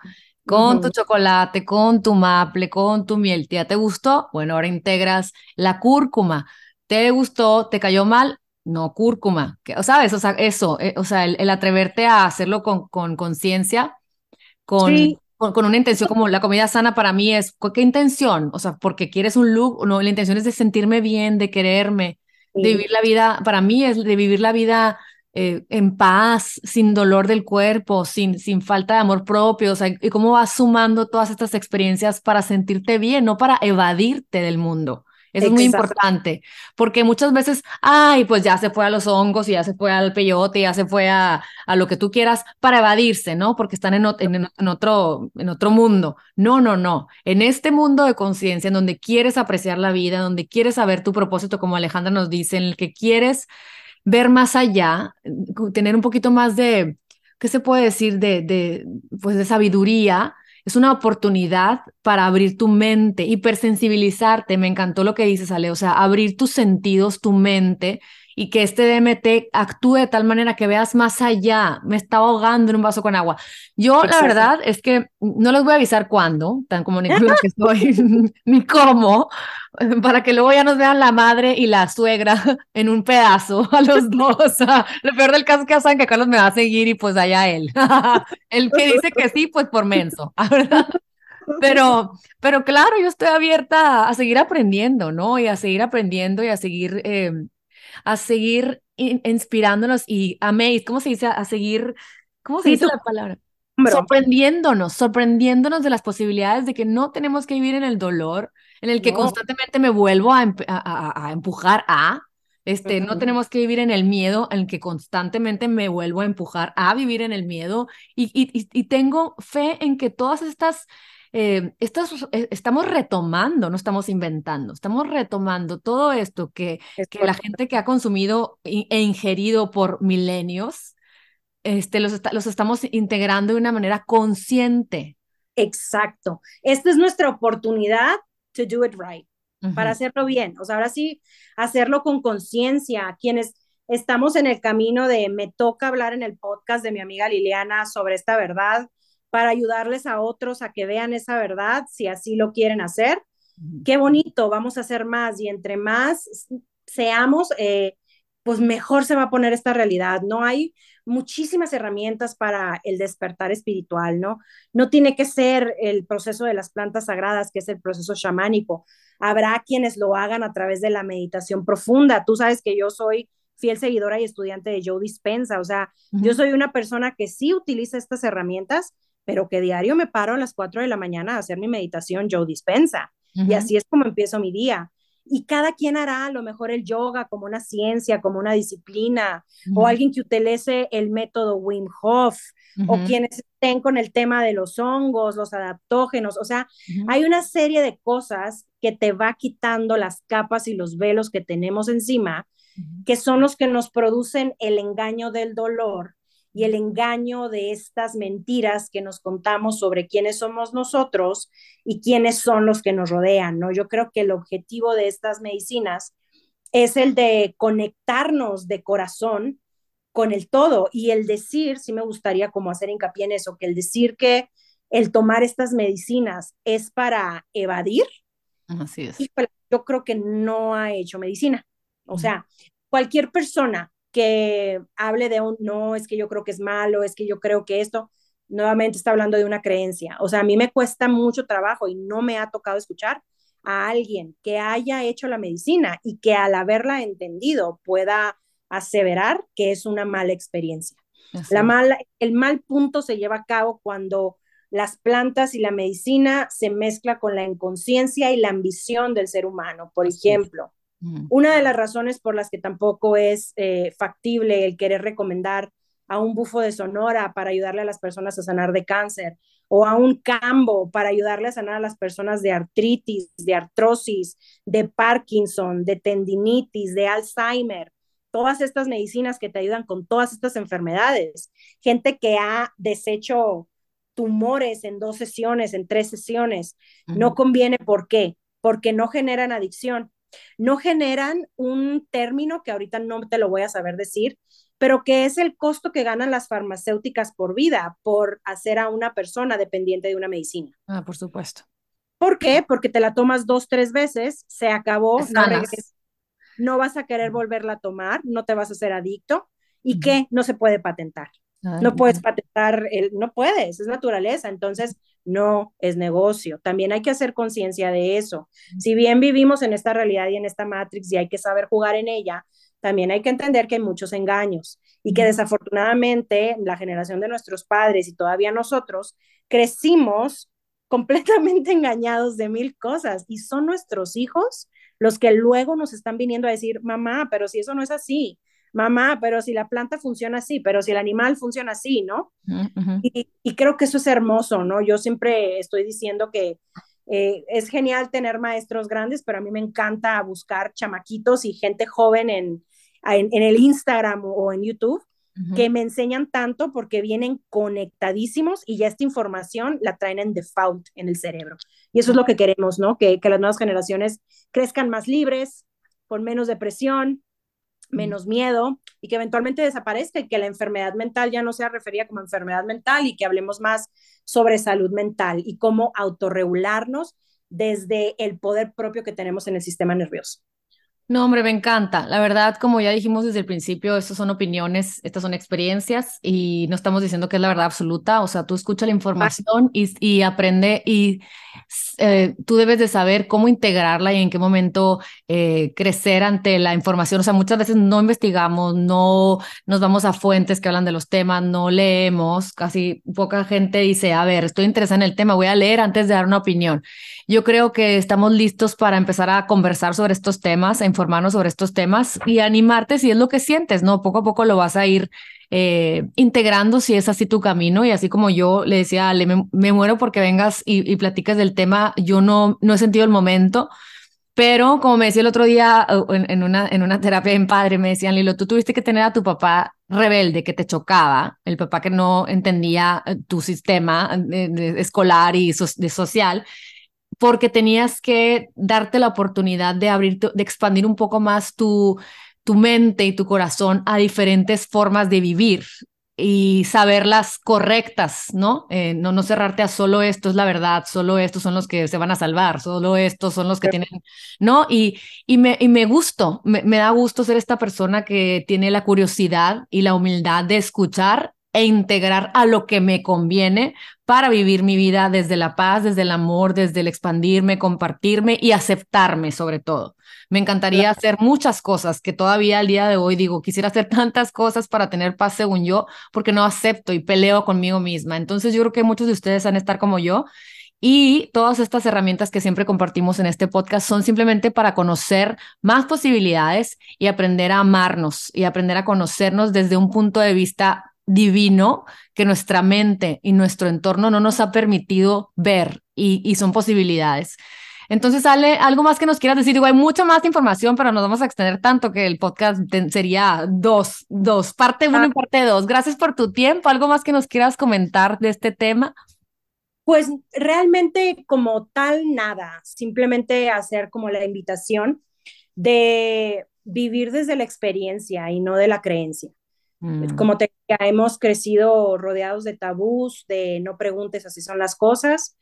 con tu chocolate, con tu maple, con tu miel. ¿Ya te gustó? Bueno, ahora integras la cúrcuma. ¿Te gustó? ¿Te cayó mal? No, cúrcuma. ¿Sabes? O sea, eso, eh, o sea, el, atreverte a hacerlo con conciencia, con, con, con, una intención como la comida sana para mí es, ¿qué intención? O sea, porque quieres un look, no, la intención es de sentirme bien, de quererme, de vivir la vida, para mí es de vivir la vida eh, en paz, sin dolor del cuerpo, sin, sin falta de amor propio, o sea, y cómo vas sumando todas estas experiencias para sentirte bien, no para evadirte del mundo. Eso es muy importante, porque muchas veces, ay, pues ya se fue a los hongos y ya se fue al peyote, ya se fue a, a lo que tú quieras para evadirse, ¿no? Porque están en, en, en, otro, en otro mundo. No, no, no. En este mundo de conciencia, en donde quieres apreciar la vida, donde quieres saber tu propósito, como Alejandra nos dice, en el que quieres ver más allá, tener un poquito más de, ¿qué se puede decir? De, de, pues de sabiduría es una oportunidad para abrir tu mente, hipersensibilizarte. Me encantó lo que dices, Ale, o sea, abrir tus sentidos, tu mente y que este DMT actúe de tal manera que veas más allá. Me estaba ahogando en un vaso con agua. Yo, la verdad, es que no les voy a avisar cuándo, tan como ni que estoy, ni cómo, para que luego ya nos vean la madre y la suegra en un pedazo a los dos. Lo peor del caso es que ya saben que Carlos me va a seguir y pues allá él. el que dice que sí, pues por menso, ¿verdad? Pero, pero claro, yo estoy abierta a seguir aprendiendo, ¿no? Y a seguir aprendiendo y a seguir eh, a seguir inspirándonos y amazed, ¿cómo se dice? A seguir, ¿cómo se dice la palabra? Sorprendiéndonos, sorprendiéndonos de las posibilidades de que no tenemos que vivir en el dolor, en el que constantemente me vuelvo a, a, empujar a, este, no tenemos que vivir en el miedo, en el que constantemente me vuelvo a empujar a vivir en el miedo y, y, y tengo fe en que todas estas eh, eh, estamos retomando, no estamos inventando, estamos retomando todo esto que, que la gente que ha consumido e ingerido por milenios, este, los, los estamos integrando de una manera consciente. Exacto. Esta es nuestra oportunidad to do it right, para hacerlo bien. O sea, ahora sí, hacerlo con conciencia. Quienes estamos en el camino de me toca hablar en el podcast de mi amiga Liliana sobre esta verdad, para ayudarles a otros a que vean esa verdad, si así lo quieren hacer. Qué bonito, vamos a hacer más y entre más seamos, eh, pues mejor se va a poner esta realidad. No hay muchísimas herramientas para el despertar espiritual, ¿no? No tiene que ser el proceso de las plantas sagradas, que es el proceso chamánico. Habrá quienes lo hagan a través de la meditación profunda. Tú sabes que yo soy fiel seguidora y estudiante de Joe Dispensa, o sea, yo soy una persona que sí utiliza estas herramientas, pero que diario me paro a las 4 de la mañana a hacer mi meditación, yo dispensa. Y así es como empiezo mi día. Y cada quien hará a lo mejor el yoga como una ciencia, como una disciplina, o alguien que utilice el método Wim Hof, o quienes estén con el tema de los hongos, los adaptógenos. O sea, hay una serie de cosas que te va quitando las capas y los velos que tenemos encima, que son los que nos producen el engaño del dolor y el engaño de estas mentiras que nos contamos sobre quiénes somos nosotros y quiénes son los que nos rodean, ¿no? Yo creo que el objetivo de estas medicinas es el de conectarnos de corazón con el todo y el decir, sí me gustaría como hacer hincapié en eso, que el decir que el tomar estas medicinas es para evadir, Así es. yo creo que no ha hecho medicina. O sea, cualquier persona que hable de un, no, es que yo creo que es malo, es que yo creo que esto, nuevamente está hablando de una creencia. O sea, a mí me cuesta mucho trabajo y no me ha tocado escuchar a alguien que haya hecho la medicina y que al haberla entendido pueda aseverar que es una mala experiencia. La mala, el mal punto se lleva a cabo cuando las plantas y la medicina se mezcla con la inconsciencia y la ambición del ser humano. Por ejemplo, una de las razones por las que tampoco es eh, factible el querer recomendar a un bufo de Sonora para ayudarle a las personas a sanar de cáncer, o a un cambo para ayudarle a sanar a las personas de artritis, de artrosis, de Parkinson, de tendinitis, de Alzheimer, todas estas medicinas que te ayudan con todas estas enfermedades. Gente que ha deshecho tumores en dos sesiones, en tres sesiones. No conviene, ¿por qué? Porque no generan adicción. No generan un término que ahorita no te lo voy a saber decir, pero que es el costo que ganan las farmacéuticas por vida, por hacer a una persona dependiente de una medicina. Ah, por supuesto. ¿Por qué? Porque te la tomas dos, tres veces, se acabó, no, no vas a querer volverla a tomar, no te vas a hacer adicto y que no se puede patentar. no puedes patentar, el, no puedes, es naturaleza, entonces no es negocio. También hay que hacer conciencia de eso. Si bien vivimos en esta realidad y en esta matrix y hay que saber jugar en ella, también hay que entender que hay muchos engaños y que desafortunadamente la generación de nuestros padres y todavía nosotros crecimos completamente engañados de mil cosas y son nuestros hijos los que luego nos están viniendo a decir, mamá, pero si eso no es así, mamá, pero si la planta funciona así, pero si el animal funciona así, ¿no? y, y, creo que eso es hermoso, ¿no? Yo siempre estoy diciendo que eh, es genial tener maestros grandes, pero a mí me encanta buscar chamaquitos y gente joven en, en, el Instagram o, en YouTube que me enseñan tanto porque vienen conectadísimos y ya esta información la traen en default en el cerebro. Y eso es lo que queremos, ¿no? Que, que las nuevas generaciones crezcan más libres, con menos depresión, menos miedo y que eventualmente desaparezca y que la enfermedad mental ya no sea referida como enfermedad mental y que hablemos más sobre salud mental y cómo autorregularnos desde el poder propio que tenemos en el sistema nervioso. No, hombre, me encanta. La verdad, como ya dijimos desde el principio, estas son opiniones, estas son experiencias y no estamos diciendo que es la verdad absoluta. O sea, tú escucha la información y, y aprende y eh, tú debes de saber cómo integrarla y en qué momento eh, crecer ante la información. O sea, muchas veces no investigamos, no nos vamos a fuentes que hablan de los temas, no leemos. Casi poca gente dice, a ver, estoy interesada en el tema, voy a leer antes de dar una opinión. Yo creo que estamos listos para empezar a conversar sobre estos temas, informarnos sobre estos temas y animarte si es lo que sientes, ¿no? Poco a poco lo vas a ir eh, integrando si es así tu camino y así como yo le decía, Ale, me, muero porque vengas y, y del tema, yo no, no he sentido el momento. Pero como me decía el otro día en, una, en una terapia en padre, me decían, Lilo, tú tuviste que tener a tu papá rebelde que te chocaba, el papá que no entendía eh, tu sistema eh, escolar y de social, porque tenías que darte la oportunidad de abrir, de expandir un poco más tu, tu mente y tu corazón a diferentes formas de vivir y saberlas correctas, ¿no? Eh, no, no cerrarte a solo esto es la verdad, solo estos son los que se van a salvar, solo estos son los que tienen, ¿no? Y, y, me, y me gusto, me, me da gusto ser esta persona que tiene la curiosidad y la humildad de escuchar e integrar a lo que me conviene para vivir mi vida desde la paz, desde el amor, desde el expandirme, compartirme y aceptarme sobre todo. Me encantaría hacer muchas cosas que todavía al día de hoy digo, quisiera hacer tantas cosas para tener paz según yo, porque no acepto y peleo conmigo misma. Entonces yo creo que muchos de ustedes van a estar como yo y todas estas herramientas que siempre compartimos en este podcast son simplemente para conocer más posibilidades y aprender a amarnos y aprender a conocernos desde un punto de vista divino que nuestra mente y nuestro entorno no nos ha permitido ver y, son posibilidades. Entonces, Ale, algo más que nos quieras decir. Digo, hay mucha más información, pero nos vamos a extender tanto que el podcast sería dos, dos, parte uno y ah. parte dos. Gracias por tu tiempo. ¿Algo más que nos quieras comentar de este tema? Pues realmente como tal, nada. Simplemente hacer como la invitación de vivir desde la experiencia y no de la creencia. Mm. Como te hemos crecido rodeados de tabús, de no preguntes así son las cosas,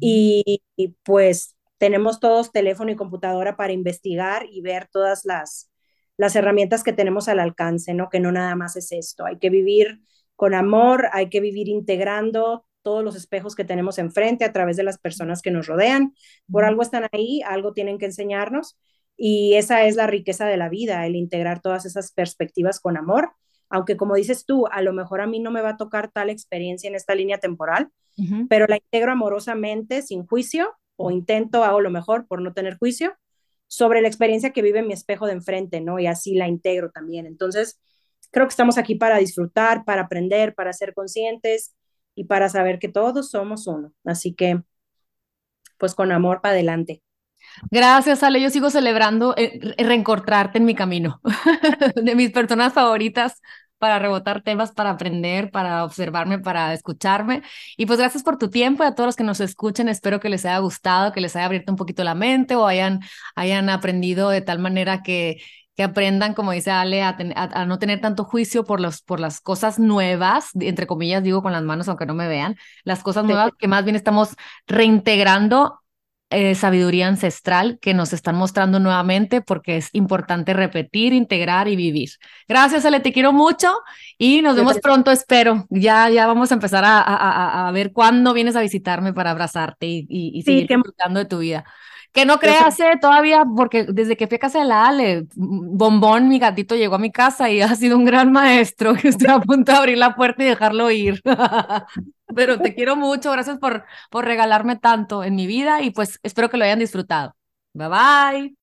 y, pues tenemos todos teléfono y computadora para investigar y ver todas las, las herramientas que tenemos al alcance, ¿no? Que no nada más es esto, hay que vivir con amor, hay que vivir integrando todos los espejos que tenemos enfrente a través de las personas que nos rodean. Por algo están ahí, algo tienen que enseñarnos y esa es la riqueza de la vida, el integrar todas esas perspectivas con amor aunque como dices tú, a lo mejor a mí no me va a tocar tal experiencia en esta línea temporal, pero la integro amorosamente, sin juicio, o intento, hago lo mejor por no tener juicio, sobre la experiencia que vive mi espejo de enfrente, ¿no? Y así la integro también. Entonces, creo que estamos aquí para disfrutar, para aprender, para ser conscientes y para saber que todos somos uno. Así que, pues con amor para adelante. Gracias, Ale. Yo sigo celebrando eh, reencontrarte en mi camino. de mis personas favoritas para rebotar temas, para aprender, para observarme, para escucharme. Y pues gracias por tu tiempo y a todos los que nos escuchen. Espero que les haya gustado, que les haya abierto un poquito la mente o hayan, hayan aprendido de tal manera que, que aprendan, como dice Ale, a, a, no tener tanto juicio por, los, por las cosas nuevas, entre comillas digo con las manos, aunque no me vean, las cosas nuevas que más bien estamos reintegrando eh, sabiduría ancestral que nos están mostrando nuevamente porque es importante repetir, integrar y vivir. Gracias, Ale, te quiero mucho y nos vemos pronto, espero. Ya, ya vamos a empezar a, a, a ver cuándo vienes a visitarme para abrazarte y, y, seguir disfrutando de tu vida. Que no creas eh, todavía, porque desde que fui a casa de la Ale, Bombón, mi gatito, llegó a mi casa y ha sido un gran maestro. Estoy a punto de abrir la puerta y dejarlo ir. pero te quiero mucho. Gracias por, por regalarme tanto en mi vida y pues espero que lo hayan disfrutado. Bye bye.